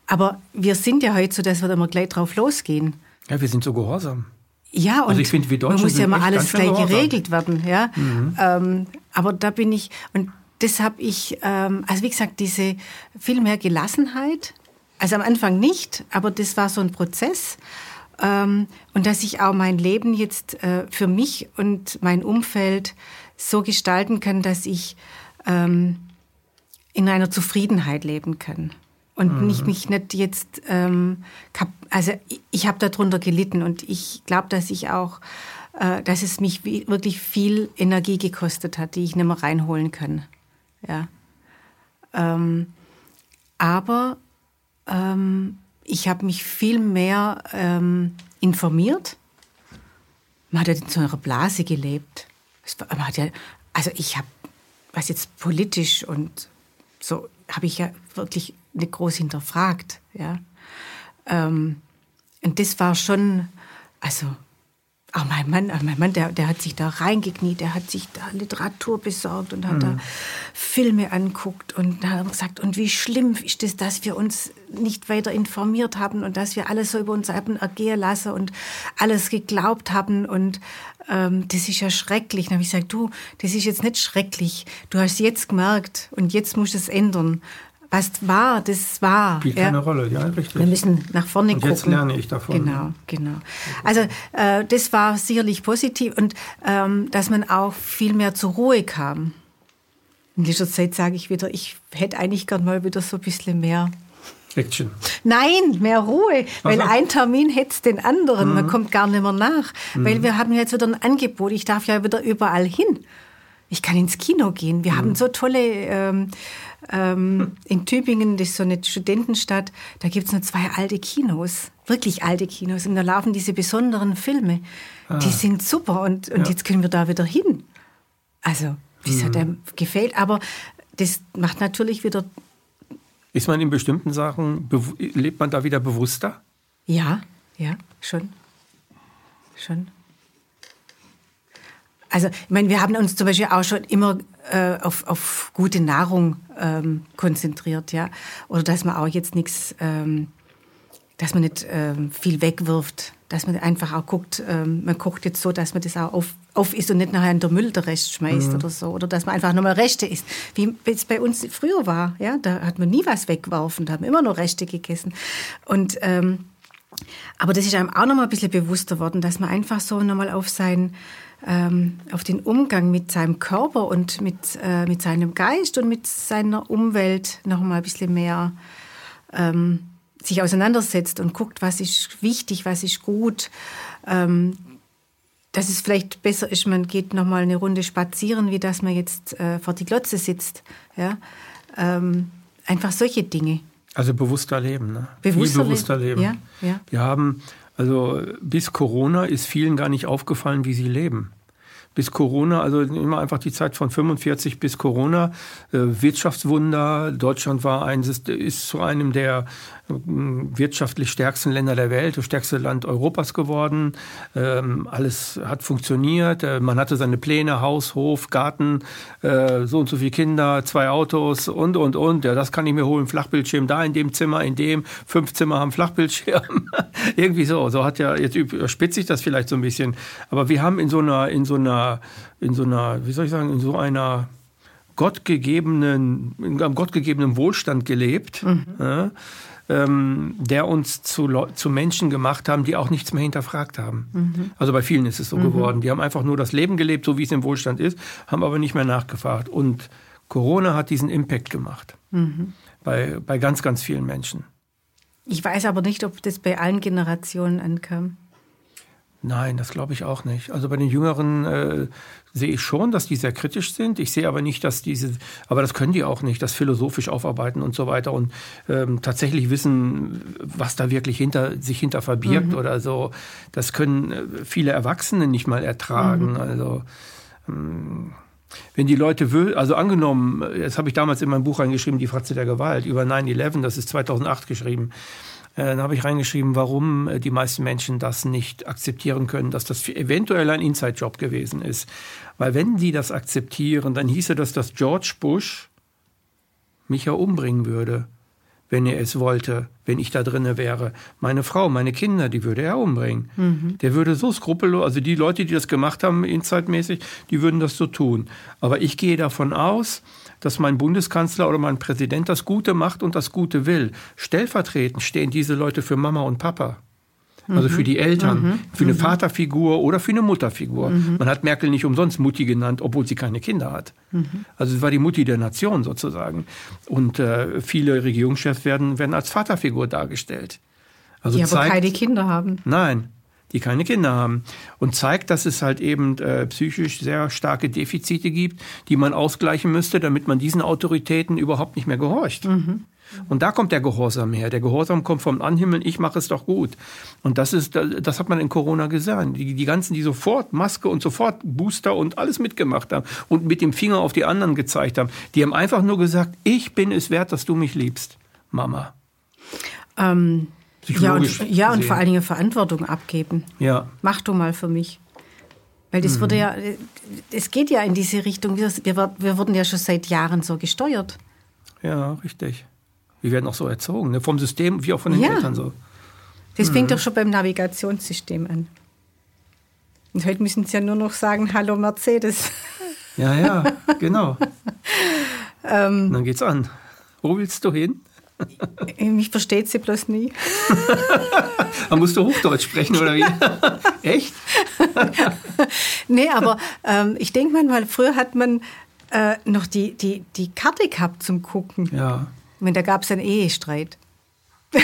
aber wir sind ja heute so, dass wir da mal gleich drauf losgehen. Ja, wir sind so gehorsam. Ja, und also ich find, wir man muss ja mal alles gleich geregelt werden. Ja? Mhm. Ähm, aber da bin ich, und das habe ich, ähm, also wie gesagt, diese viel mehr Gelassenheit, also am Anfang nicht, aber das war so ein Prozess. Ähm, und dass ich auch mein Leben jetzt äh, für mich und mein Umfeld so gestalten kann, dass ich ähm, in einer Zufriedenheit leben kann und mhm. nicht mich nicht jetzt ähm, also ich habe darunter gelitten und ich glaube, dass ich auch äh, dass es mich wirklich viel Energie gekostet hat, die ich nicht mehr reinholen kann. Ja. Ähm, aber ähm, ich habe mich viel mehr ähm, informiert. Man hat ja in so einer Blase gelebt. Ja, also ich habe, was jetzt politisch und so, habe ich ja wirklich nicht groß hinterfragt. Ja. Ähm, und das war schon, also auch mein Mann, mein Mann der, der hat sich da reingekniet, der hat sich da Literatur besorgt und hat mhm. da Filme anguckt und da hat gesagt, und wie schlimm ist es, das, dass wir uns nicht weiter informiert haben und dass wir alles so über uns haben ergehen lassen und alles geglaubt haben und ähm, das ist ja schrecklich. Dann habe ich gesagt, du, das ist jetzt nicht schrecklich. Du hast jetzt gemerkt und jetzt musst du es ändern was war, das war. Spielt ja. keine Rolle, ja, richtig. Wir müssen nach vorne und gucken. Jetzt lerne ich davon. Genau, genau. Also äh, das war sicherlich positiv und ähm, dass man auch viel mehr zur Ruhe kam. In dieser Zeit sage ich wieder, ich hätte eigentlich gern mal wieder so ein bisschen mehr Action. Nein, mehr Ruhe, weil also. ein Termin hetzt den anderen. Mhm. Man kommt gar nicht mehr nach, mhm. weil wir haben jetzt wieder ein Angebot. Ich darf ja wieder überall hin. Ich kann ins Kino gehen. Wir mhm. haben so tolle ähm, ähm, in Tübingen, das ist so eine Studentenstadt, da gibt es nur zwei alte Kinos, wirklich alte Kinos. Und da laufen diese besonderen Filme. Ah. Die sind super und, und ja. jetzt können wir da wieder hin. Also, das mhm. hat einem gefällt, aber das macht natürlich wieder. Ist man in bestimmten Sachen, lebt man da wieder bewusster? Ja, ja, schon. Schon. Also, ich meine, wir haben uns zum Beispiel auch schon immer äh, auf, auf gute Nahrung ähm, konzentriert, ja. Oder dass man auch jetzt nichts, ähm, dass man nicht ähm, viel wegwirft, dass man einfach auch guckt, ähm, man kocht jetzt so, dass man das auch auf, auf isst und nicht nachher in der Müll der Rest schmeißt mhm. oder so. Oder dass man einfach nochmal Reste isst. Wie es bei uns früher war, ja. Da hat man nie was weggeworfen, da haben wir immer nur Reste gegessen. Und, ähm, aber das ist einem auch nochmal ein bisschen bewusster worden, dass man einfach so nochmal auf sein ähm, auf den Umgang mit seinem Körper und mit, äh, mit seinem Geist und mit seiner Umwelt noch mal ein bisschen mehr ähm, sich auseinandersetzt und guckt, was ist wichtig, was ist gut. Ähm, dass es vielleicht besser ist, man geht noch mal eine Runde spazieren, wie dass man jetzt äh, vor die Glotze sitzt. Ja? Ähm, einfach solche Dinge. Also bewusster leben, ne? Bewusster, Viel bewusster leben. leben. Ja, ja. Wir haben also bis Corona ist vielen gar nicht aufgefallen, wie sie leben bis Corona, also immer einfach die Zeit von 45 bis Corona, äh, Wirtschaftswunder. Deutschland war ein, ist zu einem der wirtschaftlich stärksten Länder der Welt, das stärkste Land Europas geworden. Ähm, alles hat funktioniert. Äh, man hatte seine Pläne, Haus, Hof, Garten, äh, so und so viele Kinder, zwei Autos und, und, und. Ja, das kann ich mir holen. Flachbildschirm da in dem Zimmer, in dem. Fünf Zimmer haben Flachbildschirm. Irgendwie so. So hat ja, jetzt überspitze ich das vielleicht so ein bisschen. Aber wir haben in so einer, in so einer, in so einer, wie soll ich sagen, in so einer, gottgegebenen, in einem gottgegebenen Wohlstand gelebt. Mhm. Ja, ähm, der uns zu, zu Menschen gemacht haben, die auch nichts mehr hinterfragt haben. Mhm. Also bei vielen ist es so mhm. geworden. Die haben einfach nur das Leben gelebt, so wie es im Wohlstand ist, haben aber nicht mehr nachgefragt. Und Corona hat diesen Impact gemacht. Mhm. Bei, bei ganz, ganz vielen Menschen. Ich weiß aber nicht, ob das bei allen Generationen ankam. Nein, das glaube ich auch nicht. Also bei den Jüngeren äh, sehe ich schon, dass die sehr kritisch sind. Ich sehe aber nicht, dass diese, aber das können die auch nicht, das philosophisch aufarbeiten und so weiter und ähm, tatsächlich wissen, was da wirklich hinter sich hinter verbirgt mhm. oder so. Das können äh, viele Erwachsene nicht mal ertragen. Mhm. Also ähm, wenn die Leute will, also angenommen, das habe ich damals in meinem Buch reingeschrieben, die Fratze der Gewalt über 9-11, das ist 2008 geschrieben. Äh, dann habe ich reingeschrieben, warum äh, die meisten Menschen das nicht akzeptieren können, dass das eventuell ein Inside-Job gewesen ist. Weil wenn die das akzeptieren, dann hieße das, dass George Bush mich ja umbringen würde. wenn er es wollte, wenn ich da drinne wäre. Meine Frau, meine Kinder, die würde er umbringen. Mhm. Der würde so skrupellos, also die Leute, die das gemacht haben, insightmäßig, die würden das so tun. Aber ich gehe davon aus, dass mein Bundeskanzler oder mein Präsident das Gute macht und das Gute will. Stellvertretend stehen diese Leute für Mama und Papa. Also für die Eltern, mhm. für eine mhm. Vaterfigur oder für eine Mutterfigur. Mhm. Man hat Merkel nicht umsonst Mutti genannt, obwohl sie keine Kinder hat. Mhm. Also es war die Mutti der Nation sozusagen. Und äh, viele Regierungschefs werden, werden als Vaterfigur dargestellt. Also die aber zeigt, keine Kinder haben. Nein, die keine Kinder haben. Und zeigt, dass es halt eben äh, psychisch sehr starke Defizite gibt, die man ausgleichen müsste, damit man diesen Autoritäten überhaupt nicht mehr gehorcht. Mhm. Und da kommt der Gehorsam her. Der Gehorsam kommt vom Anhimmeln, ich mache es doch gut. Und das ist, das hat man in Corona gesehen. Die, die ganzen, die sofort Maske und sofort Booster und alles mitgemacht haben und mit dem Finger auf die anderen gezeigt haben, die haben einfach nur gesagt, ich bin es wert, dass du mich liebst, Mama. Ähm, ja, und, ja und vor allen Dingen Verantwortung abgeben. Ja. Mach du mal für mich. Weil das mhm. wurde ja, es geht ja in diese Richtung. Wir, wir wurden ja schon seit Jahren so gesteuert. Ja, richtig. Wir werden auch so erzogen, ne? vom System wie auch von den ja. Eltern so. Das fängt mhm. doch schon beim Navigationssystem an. Und heute müssen sie ja nur noch sagen, hallo Mercedes. Ja, ja, genau. ähm, dann geht's an. Wo willst du hin? Mich versteht sie bloß nie. Man musst du Hochdeutsch sprechen, oder wie? Echt? nee, aber ähm, ich denke manchmal, früher hat man äh, noch die, die, die Karte gehabt zum Gucken. Ja. Und da gab es einen Ehestreit.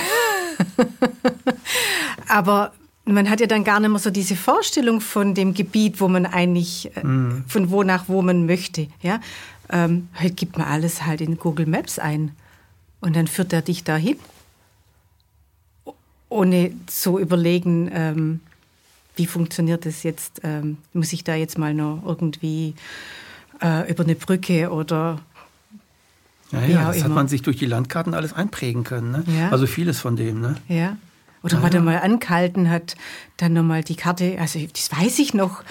Aber man hat ja dann gar nicht mehr so diese Vorstellung von dem Gebiet, wo man eigentlich, mm. von wo nach wo man möchte. Ja? Ähm, heute gibt man alles halt in Google Maps ein und dann führt er dich dahin, ohne zu überlegen, ähm, wie funktioniert das jetzt? Ähm, muss ich da jetzt mal noch irgendwie äh, über eine Brücke oder ja, ja, das immer. hat man sich durch die Landkarten alles einprägen können. Ne? Ja. Also vieles von dem. Ne? Ja. Oder ja, man ja. mal angehalten hat, dann nochmal die Karte, also das weiß ich noch,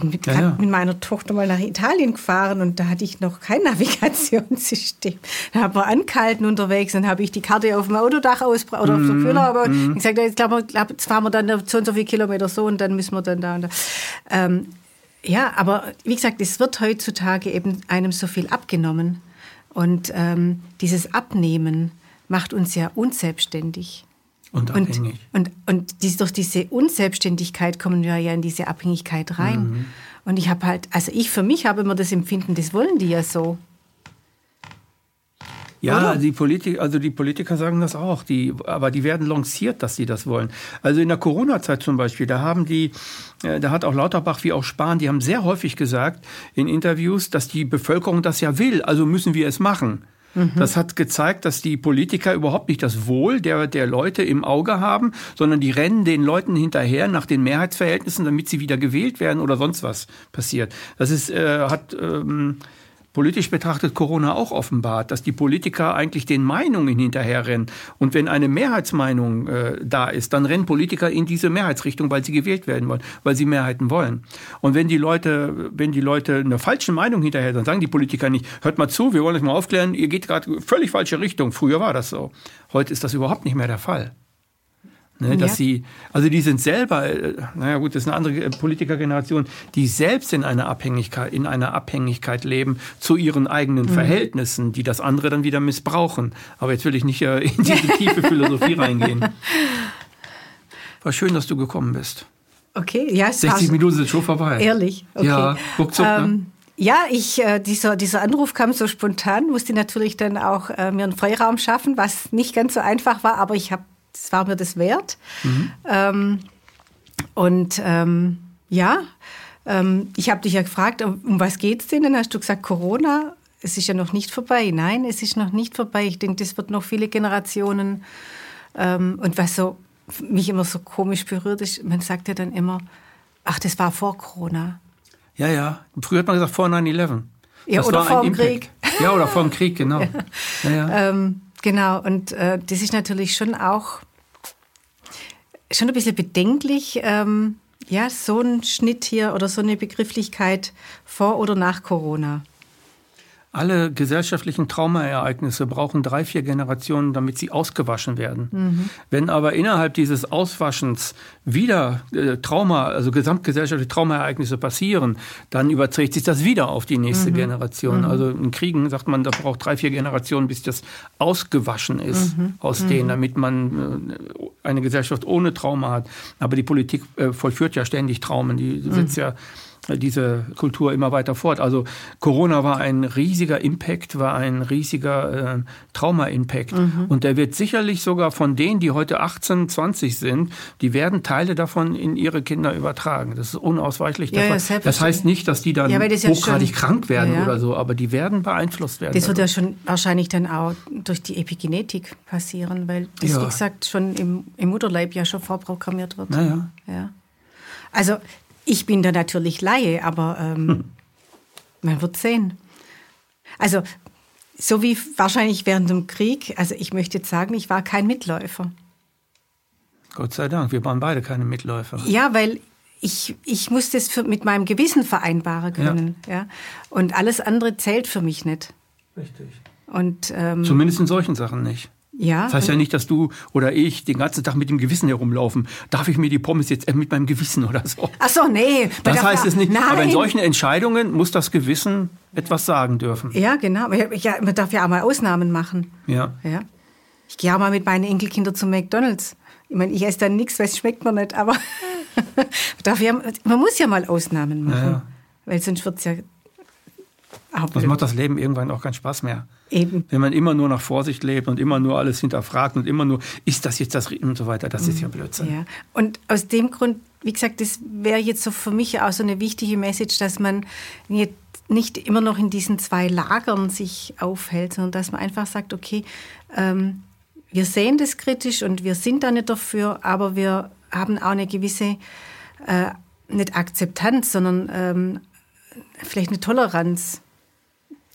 bin mit, ja, ja. mit, meiner Tochter mal nach Italien gefahren und da hatte ich noch kein Navigationssystem. Da haben wir angehalten unterwegs, dann habe ich die Karte auf dem Autodach aus oder auf der mhm, Füller, aber ich gesagt, jetzt, glaub, jetzt fahren wir dann so und so viele Kilometer so und dann müssen wir dann da und da. Ähm, ja, aber wie gesagt, es wird heutzutage eben einem so viel abgenommen. Und ähm, dieses Abnehmen macht uns ja unselbstständig. Und abhängig. Und, und, und dies, durch diese Unselbstständigkeit kommen wir ja in diese Abhängigkeit rein. Mhm. Und ich habe halt, also ich für mich habe immer das Empfinden, das wollen die ja so. Ja, die Politiker, also die Politiker sagen das auch, die, aber die werden lanciert, dass sie das wollen. Also in der Corona-Zeit zum Beispiel, da haben die, äh, da hat auch Lauterbach wie auch Spahn, die haben sehr häufig gesagt in Interviews, dass die Bevölkerung das ja will, also müssen wir es machen. Mhm. Das hat gezeigt, dass die Politiker überhaupt nicht das Wohl der, der Leute im Auge haben, sondern die rennen den Leuten hinterher nach den Mehrheitsverhältnissen, damit sie wieder gewählt werden oder sonst was passiert. Das ist, äh, hat ähm, politisch betrachtet Corona auch offenbart, dass die Politiker eigentlich den Meinungen hinterherrennen. Und wenn eine Mehrheitsmeinung äh, da ist, dann rennen Politiker in diese Mehrheitsrichtung, weil sie gewählt werden wollen, weil sie Mehrheiten wollen. Und wenn die Leute, wenn die Leute eine falsche Meinung hinterher, dann sagen die Politiker nicht, hört mal zu, wir wollen euch mal aufklären, ihr geht gerade völlig falsche Richtung. Früher war das so. Heute ist das überhaupt nicht mehr der Fall. Ne, dass ja. sie, also die sind selber, äh, naja gut, das ist eine andere äh, Politikergeneration, die selbst in einer Abhängigkeit, in einer Abhängigkeit leben zu ihren eigenen mhm. Verhältnissen, die das andere dann wieder missbrauchen. Aber jetzt will ich nicht äh, in diese tiefe Philosophie reingehen. War schön, dass du gekommen bist. Okay, ja, es 60 Minuten sind schon vorbei. Ehrlich, okay. Ja, ruckzuck, ne? ähm, ne? Ja, ich, äh, dieser, dieser Anruf kam so spontan, musste natürlich dann auch äh, mir einen Freiraum schaffen, was nicht ganz so einfach war, aber ich habe das war mir das wert. Mhm. Ähm, und ähm, ja, ähm, ich habe dich ja gefragt, um was geht es denn? Dann hast du gesagt, Corona. Es ist ja noch nicht vorbei. Nein, es ist noch nicht vorbei. Ich denke, das wird noch viele Generationen. Ähm, und was so mich immer so komisch berührt ist, man sagt ja dann immer, ach, das war vor Corona. Ja, ja. Früher hat man gesagt vor 9-11. Ja, das oder vor dem Krieg. Ja, oder vor dem Krieg, genau. ja. Ja, ja. Ähm, genau, und äh, das ist natürlich schon auch schon ein bisschen bedenklich, ähm, ja, so ein Schnitt hier oder so eine Begrifflichkeit vor oder nach Corona. Alle gesellschaftlichen Traumaereignisse brauchen drei, vier Generationen, damit sie ausgewaschen werden. Mhm. Wenn aber innerhalb dieses Auswaschens wieder äh, Trauma, also gesamtgesellschaftliche Traumaereignisse passieren, dann überträgt sich das wieder auf die nächste mhm. Generation. Mhm. Also in Kriegen sagt man, da braucht drei, vier Generationen, bis das ausgewaschen ist mhm. aus denen, mhm. damit man äh, eine Gesellschaft ohne Trauma hat. Aber die Politik äh, vollführt ja ständig Traumen, die setzt mhm. ja diese Kultur immer weiter fort. Also Corona war ein riesiger Impact, war ein riesiger äh, Trauma-Impact. Mhm. Und der wird sicherlich sogar von denen, die heute 18, 20 sind, die werden Teile davon in ihre Kinder übertragen. Das ist unausweichlich. Ja, ja, das heißt nicht, dass die dann ja, hochgradig schon, krank werden oder so, aber die werden beeinflusst werden. Das wird ja schon wahrscheinlich dann auch durch die Epigenetik passieren, weil das, wie gesagt, schon im, im Mutterleib ja schon vorprogrammiert wird. Naja. Ja. Also ich bin da natürlich Laie, aber ähm, hm. man wird sehen. Also, so wie wahrscheinlich während dem Krieg, also ich möchte jetzt sagen, ich war kein Mitläufer. Gott sei Dank, wir waren beide keine Mitläufer. Ja, weil ich, ich musste es für, mit meinem Gewissen vereinbaren können. Ja. ja. Und alles andere zählt für mich nicht. Richtig. Und, ähm, Zumindest in solchen Sachen nicht. Ja. Das heißt ja nicht, dass du oder ich den ganzen Tag mit dem Gewissen herumlaufen. Darf ich mir die Pommes jetzt mit meinem Gewissen oder so? Ach so, nee. Das heißt es nicht. Nein. Aber in solchen Entscheidungen muss das Gewissen etwas sagen dürfen. Ja, genau. Ja, man darf ja auch mal Ausnahmen machen. Ja. ja. Ich gehe auch mal mit meinen Enkelkindern zu McDonalds. Ich meine, ich esse dann nichts, weil es schmeckt mir nicht, aber man, man muss ja mal Ausnahmen machen. Ja, ja. Weil sonst wird es ja das macht das Leben irgendwann auch keinen Spaß mehr. Eben. Wenn man immer nur nach Vorsicht lebt und immer nur alles hinterfragt und immer nur, ist das jetzt das und so weiter, das mhm. ist ja Blödsinn. Ja. Und aus dem Grund, wie gesagt, das wäre jetzt so für mich auch so eine wichtige Message, dass man nicht immer noch in diesen zwei Lagern sich aufhält, sondern dass man einfach sagt, okay, ähm, wir sehen das kritisch und wir sind da nicht dafür, aber wir haben auch eine gewisse, äh, nicht Akzeptanz, sondern ähm, vielleicht eine Toleranz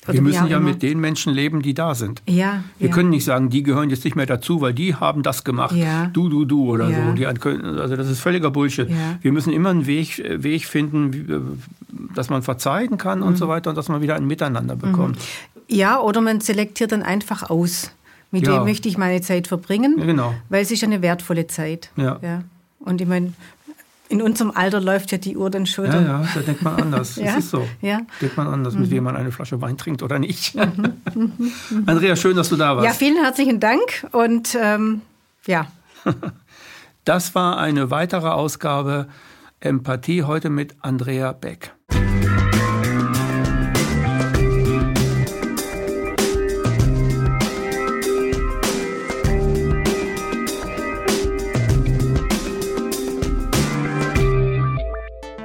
wir müssen ja mit den Menschen leben, die da sind. Ja, wir ja. können nicht sagen, die gehören jetzt nicht mehr dazu, weil die haben das gemacht. Ja. Du, du, du oder ja. so. Die, also das ist völliger Bullshit. Wir müssen immer einen Weg, Weg finden, äh, dass man verzeihen kann mhm. und so weiter und dass man wieder ein Miteinander bekommt. Mhm. Ja, oder man selektiert dann einfach aus. Mit wem möchte ich meine Zeit verbringen? genau. Weil es ist eine wertvolle Zeit. Ja. ja. Und ich meine, in unserem Alter läuft ja die Uhr dann schon. Ja, ja, da denkt man anders. ja? Das ist so. Ja. Denkt man anders, mit mhm. wem man eine Flasche Wein trinkt oder nicht. Mhm. Mhm. mhm. Andrea, schön, dass du da warst. Ja, vielen herzlichen Dank und ähm, ja. Das war eine weitere Ausgabe Empathie heute mit Andrea Beck.